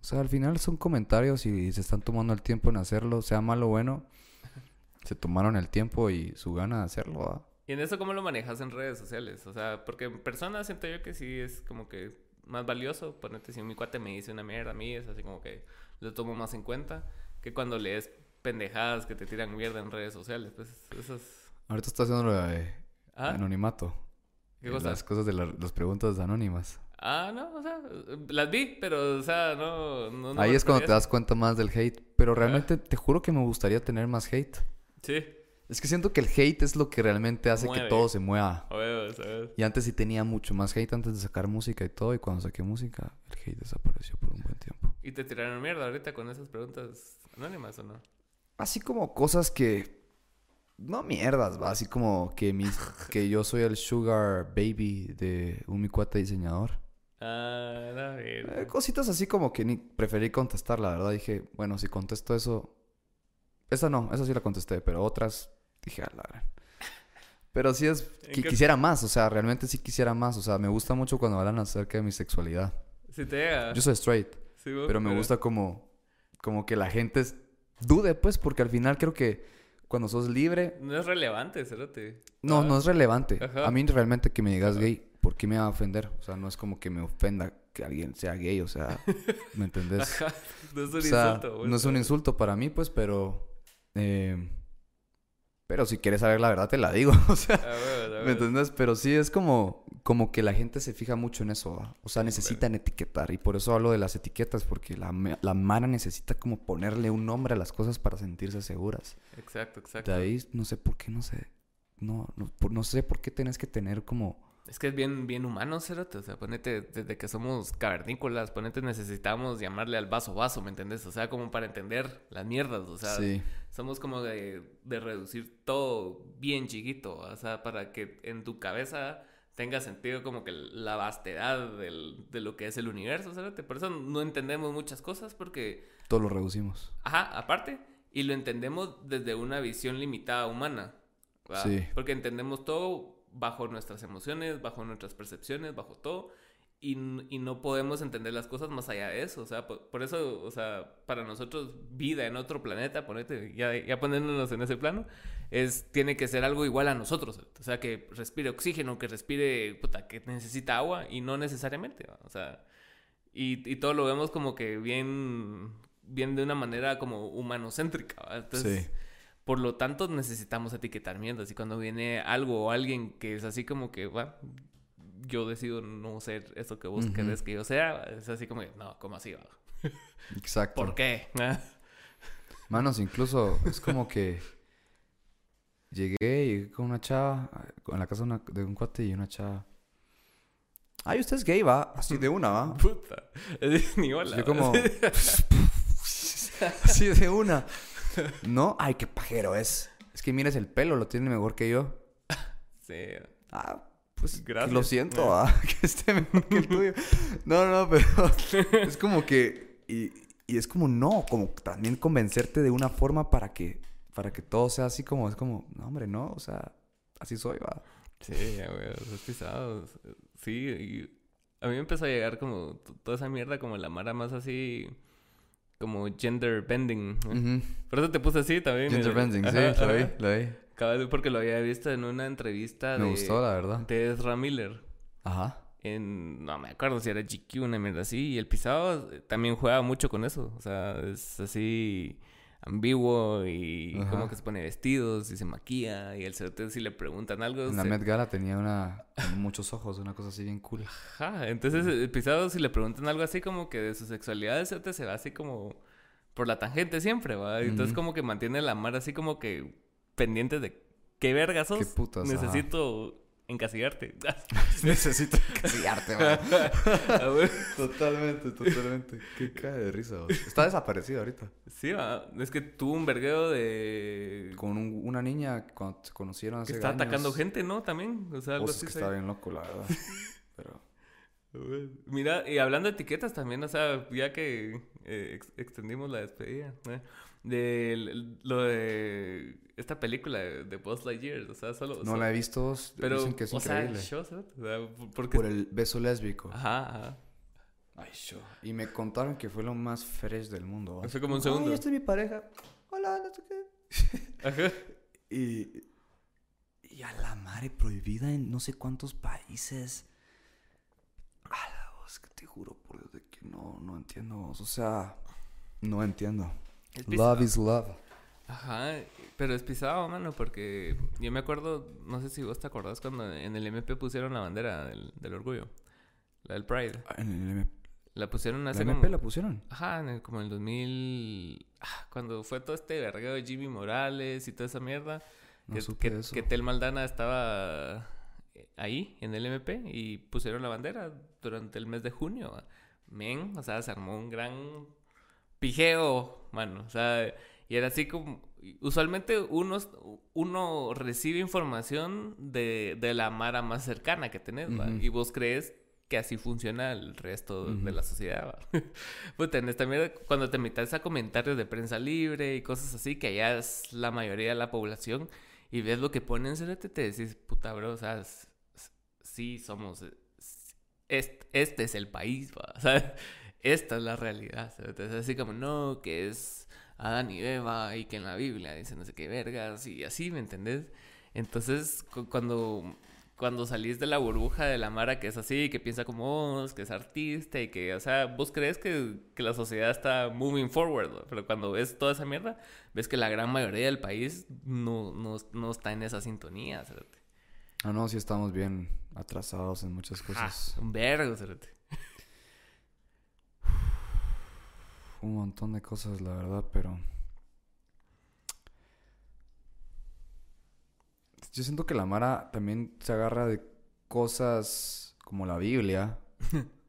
O sea, al final son comentarios y se están tomando el tiempo en hacerlo, sea malo o bueno. se tomaron el tiempo y su gana de hacerlo. ¿Y en eso cómo lo manejas en redes sociales? O sea, porque en persona siento yo que sí es como que más valioso. Ponerte si mi cuate me dice una mierda a mí, es así como que lo tomo más en cuenta que cuando lees pendejadas que te tiran mierda en redes sociales. Pues eso es... Ahorita está haciendo lo de ¿Ah? Anonimato. ¿Qué cosa? Las cosas de las preguntas anónimas. Ah, no, o sea, las vi, pero, o sea, no... no, Ahí es cuando te das cuenta más del hate. Pero realmente te juro que me gustaría tener más hate. Sí. Es que siento que el hate es lo que realmente hace que todo se mueva. Y antes sí tenía mucho más hate antes de sacar música y todo. Y cuando saqué música, el hate desapareció por un buen tiempo. ¿Y te tiraron mierda ahorita con esas preguntas anónimas o no? Así como cosas que no mierdas, va, así como que mis, que yo soy el sugar baby de un mi cuate diseñador. Ah, la eh, cositas así como que ni preferí contestar, la verdad. Dije, bueno, si contesto eso. Esa no, esa sí la contesté, pero otras dije, a la Pero sí es que quisiera más, o sea, realmente sí quisiera más. O sea, me gusta mucho cuando hablan acerca de mi sexualidad. Sí te llega. Yo soy straight. pero me gusta como, como que la gente dude, pues, porque al final creo que cuando sos libre. No es relevante, cerote. No, ah. no es relevante. A mí realmente que me digas gay, ¿por qué me va a ofender? O sea, no es como que me ofenda que alguien sea gay, o sea, ¿me entendés? No es un insulto. no es un insulto para mí, pues, pero... Eh, pero si quieres saber la verdad, te la digo. o sea, ¿me entiendes? Pero sí es como, como que la gente se fija mucho en eso. O sea, necesitan etiquetar. Y por eso hablo de las etiquetas, porque la, la mara necesita como ponerle un nombre a las cosas para sentirse seguras. Exacto, exacto. De ahí no sé por qué, no sé. No, no, no sé por qué tenés que tener como es que es bien, bien humano, Cerote. O sea, ponete, desde que somos cavernícolas, ponete, necesitamos llamarle al vaso vaso, ¿me entendés? O sea, como para entender las mierdas. O sea, somos como de, de, reducir todo bien chiquito. O sea, para que en tu cabeza tenga sentido como que la vastedad del, de lo que es el universo, Cerote. Por eso no entendemos muchas cosas porque... Todo lo reducimos. Ajá, aparte. Y lo entendemos desde una visión limitada humana. Sí. Porque entendemos todo bajo nuestras emociones, bajo nuestras percepciones, bajo todo. y, no podemos entender las cosas más allá de eso. O sea, por, eso, o sea, para nosotros, vida en otro planeta, ponete, ya, ya poniéndonos en ese plano, es, tiene que ser algo igual a nosotros. O sea, que respire oxígeno, que respire, puta, que necesita agua y no necesariamente. O sea, y, y todo lo vemos como que bien, bien de una manera como humanocéntrica. Entonces, por lo tanto, necesitamos etiquetar mierdas. Y cuando viene algo o alguien que es así como que, va, yo decido no ser eso que vos querés que yo sea, es así como, no, ¿cómo así va? Exacto. ¿Por qué? Manos, incluso es como que llegué, llegué con una chava, en la casa de, un cuate y una chava. Ay, usted es gay, va. Así de una, va. Puta. Ni hola. Yo como. así de una. No, ay, qué pajero es. Es que mires el pelo, lo tiene mejor que yo. Sí. Ah, pues Gracias. lo siento, ah, que esté mejor que el tuyo. No, no, pero es como que. Y, y, es como no, como también convencerte de una forma para que, para que todo sea así como, es como, no, hombre, no, o sea, así soy, va. Sí, güey, es pisado. Sí, y a mí me empezó a llegar como toda esa mierda, como la mara más así como gender bending. Por eso te puse así también. Gender bending, sí, lo vi, lo vi porque lo había visto en una entrevista me gustó, la verdad. de Ezra Miller. Ajá. En, no me acuerdo si era GQ, una mierda así. Y el pisado también juega mucho con eso. O sea, es así ambiguo y como que se pone vestidos y se maquilla. Y el cerote si le preguntan algo. En la Met Gala tenía una, muchos ojos, una cosa así bien cool. Ajá, entonces el pisado si le preguntan algo así como que de su sexualidad, el cerote se va así como por la tangente siempre, ¿va? Entonces como que mantiene la mar así como que pendientes de qué verga sos. Qué Necesito encasillarte. Necesito encasillarte, man. totalmente, totalmente. Qué cae de risa, Está desaparecido ahorita. Sí, es que tuvo un vergueo de... Con una niña cuando se conocieron hace Que está atacando gente, ¿no? También. O sea, algo así. que está bien loco, la verdad. Pero... Mira, y hablando de etiquetas también, o sea, ya que eh, extendimos la despedida, ¿eh? de lo de esta película de, Buzz Lightyear, o sea, solo... No la he visto, pero, dicen que es increíble. Por el beso lésbico. Ajá, ajá. Ay, yo. Y me contaron que fue lo más fresh del mundo. Fue como un segundo. Ay, esta es mi pareja. Hola, no sé qué. Ajá. y... Y a la madre prohibida en no sé cuántos países. A la voz que te juro por Dios de que no, no entiendo. O sea, no entiendo. Love is love. Ajá, pero es pisado, mano, porque yo me acuerdo, no sé si vos te acordás cuando en el MP pusieron la bandera del, del orgullo, la del Pride. Ah, en el MP. La pusieron hace ¿La MP la pusieron? Ajá, en el, como en el 2000, ah, cuando fue todo este vergueo de Jimmy Morales y toda esa mierda. No que, que, eso. que Tel Maldana estaba ahí, en el MP, y pusieron la bandera durante el mes de junio. Men, o sea, se armó un gran pijeo, mano. O sea, y era así como... Usualmente uno, uno recibe información de, de la mara más cercana que tenés, Y vos crees que así funciona el resto de la sociedad, en esta mierda, cuando te metes a comentarios de prensa libre y cosas así, que allá es la mayoría de la población, y ves lo que ponen, te, decís, puta, bro, o sea, sí somos... Este, este es el país, ¿va? O sea, esta es la realidad. Entonces, así como, no, que es Adán y Eva y que en la Biblia dicen no sé qué vergas y así, ¿me entendés? Entonces, cuando, cuando salís de la burbuja de la Mara que es así, que piensa como vos, que es artista y que, o sea, vos crees que, que la sociedad está moving forward, pero cuando ves toda esa mierda, ves que la gran mayoría del país no, no, no está en esa sintonía, Ah, no, sí estamos bien atrasados en muchas cosas. un vergo, ¿sabes? Un montón de cosas, la verdad, pero... Yo siento que la Mara también se agarra de cosas como la Biblia.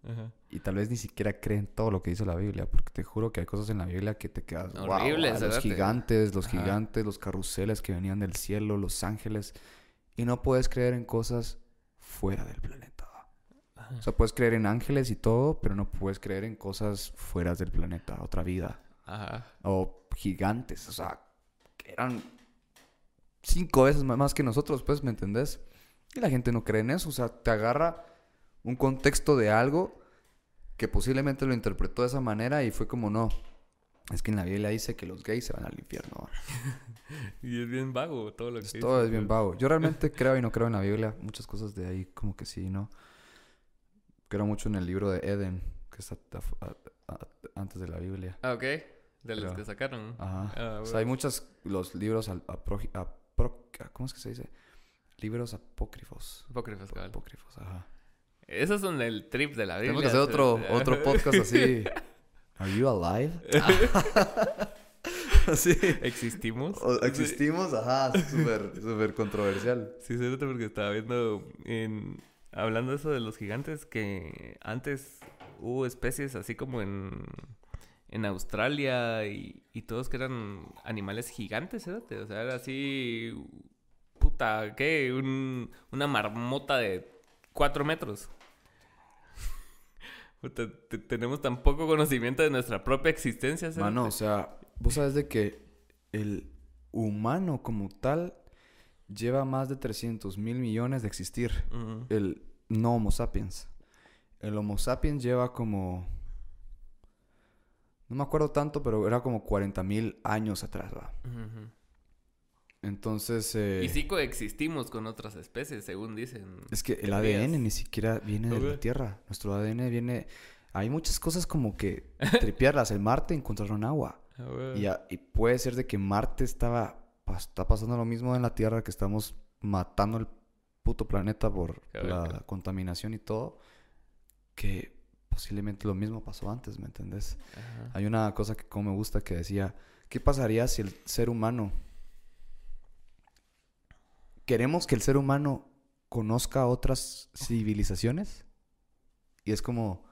Y tal vez ni siquiera creen todo lo que dice la Biblia, porque te juro que hay cosas en la Biblia que te quedas horribles. los gigantes, los gigantes, los carruseles que venían del cielo, los ángeles, y no puedes creer en cosas fuera del planeta. O sea, puedes creer en ángeles y todo, pero no puedes creer en cosas fuera del planeta, otra vida. Ajá. O gigantes, o sea, que eran cinco veces más que nosotros, pues, ¿me entendés? Y la gente no cree en eso, o sea, te agarra un contexto de algo que posiblemente lo interpretó de esa manera y fue como no. Es que en la Biblia dice que los gays se van al infierno. y es bien vago todo lo que Todo es bien vago. Yo realmente creo y no creo en la Biblia. Muchas cosas de ahí como que sí, ¿no? Creo mucho en el libro de Eden, que está antes de la Biblia. Ah, ok. De los que sacaron. Ajá. Ah, o sea, hay muchos, los libros, ¿cómo es que se dice? Libros apócrifos. Apócrifos, claro. Apócrifos, ajá. Esos son el trip de la Biblia. Tenemos que hacer otro, otro podcast así. Are you alive? sí. ¿Existimos? ¿Existimos? Ajá, súper, súper controversial. Sí, cierto, porque estaba viendo en... Hablando de eso de los gigantes, que antes hubo especies así como en en Australia y, y, todos que eran animales gigantes, ¿eh? O sea, era así, puta, ¿qué? Un, una marmota de cuatro metros. tenemos tan poco conocimiento de nuestra propia existencia. ¿sabes? Mano, o sea, vos sabes de que el humano como tal lleva más de 300 mil millones de existir. El no Homo sapiens. El Homo sapiens lleva como no me acuerdo tanto, pero era como 40 mil años atrás, ¿va? Entonces... Eh, y sí coexistimos con otras especies, según dicen. Es que el ADN ni siquiera viene de la Tierra. Nuestro ADN viene... Hay muchas cosas como que tripearlas. El Marte encontraron agua. Ah, y, puede ser de que Marte estaba... Está pasando lo mismo en la Tierra, que estamos matando el puto planeta por la contaminación y todo. Que posiblemente lo mismo pasó antes, ¿me entendés? Hay una cosa que como me gusta que decía, ¿qué pasaría si el ser humano... ¿Queremos que el ser humano conozca otras civilizaciones? Y es como,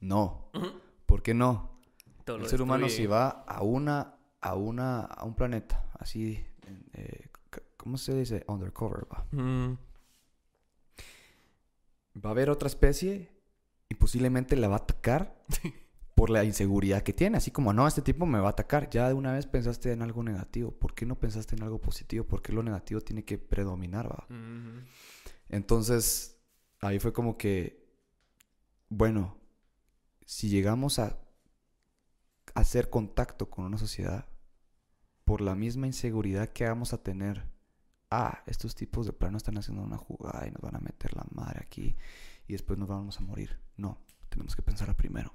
no. ¿Por qué no? el ser humano si va a una, a una, a un planeta, así, eh, ¿cómo se dice? Undercover, va. Va a haber otra especie y posiblemente la va a atacar por la inseguridad que tiene. Así como, no, este tipo me va a atacar. Ya de una vez pensaste en algo negativo. ¿Por qué no pensaste en algo positivo? ¿Por qué lo negativo tiene que predominar? Va? Entonces, ahí fue como que, bueno, si llegamos a hacer contacto con una sociedad, por la misma inseguridad que vamos a tener, ah, estos tipos de plano están haciendo una jugada y nos van a meter la madre aquí y después nos vamos a morir. No, tenemos que pensar primero.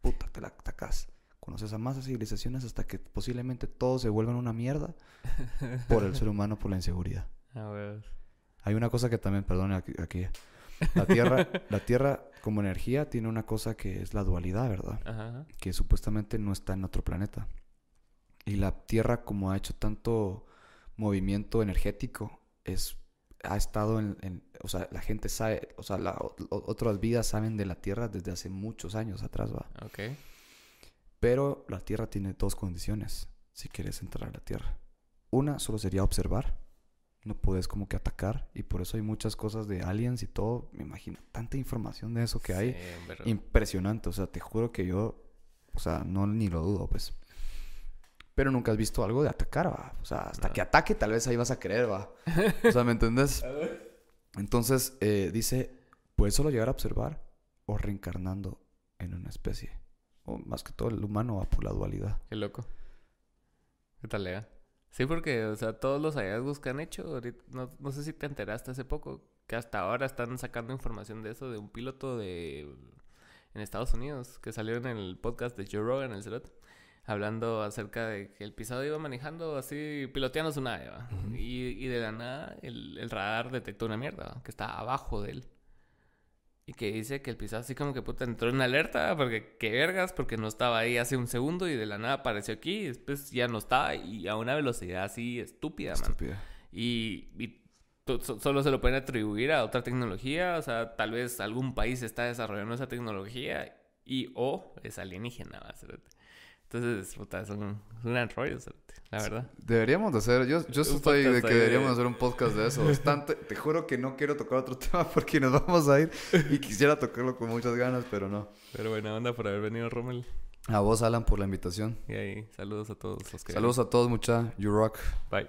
Puta, te la atacas. Conoces a más civilizaciones hasta que posiblemente todos se vuelvan una mierda por el ser humano, por la inseguridad. Hay una cosa que también, perdón, aquí. La Tierra, la Tierra como energía tiene una cosa que es la dualidad, ¿verdad? Que supuestamente no está en otro planeta. Y la Tierra, como ha hecho tanto movimiento energético, es ha estado en, o sea, la gente sabe, o sea, otras vidas saben de la Tierra desde hace muchos años atrás, va. Ok. Pero la Tierra tiene dos condiciones si quieres entrar a la Tierra. Una solo sería observar. No puedes como que atacar. Y por eso hay muchas cosas de aliens y todo. Me imagino tanta información de eso que hay. Impresionante. O sea, te juro que yo, o sea, no ni lo dudo, pues pero nunca has visto algo de atacar, va. O sea, hasta que ataque, tal vez ahí vas a querer, va. O sea, ¿me entendés? Entonces, eh, dice, puedes solo llegar a observar o reencarnando en una especie. O más que todo, el humano va por la dualidad. Qué loco. ¿Qué tal, Lea? Sí, porque, o sea, todos los hallazgos que han hecho, no, no sé si te enteraste hace poco, que hasta ahora están sacando información de eso, de un piloto de en Estados Unidos, que salió en el podcast de Joe Rogan, el Cerot hablando acerca de que el pisado iba manejando así, piloteando su nave, y, de la nada el, radar detectó una mierda, que está abajo de él. Y que dice que el pisado así como que puta entró en alerta, porque qué vergas, porque no estaba ahí hace un segundo y de la nada apareció aquí, y después ya no estaba y a una velocidad así estúpida, estúpida. Y, y solo se lo pueden atribuir a otra tecnología, o sea, tal vez algún país está desarrollando esa tecnología y o es alienígena, entonces, puta, es un, gran rollo, la verdad. Deberíamos de hacer, yo, yo estoy de que deberíamos hacer un podcast de eso. Bastante, te juro que no quiero tocar otro tema porque nos vamos a ir y quisiera tocarlo con muchas ganas, pero no. Pero buena onda por haber venido, Rommel. A vos, Alan, por la invitación. Y ahí, saludos a todos los que... Saludos a todos, mucha. You rock. Bye.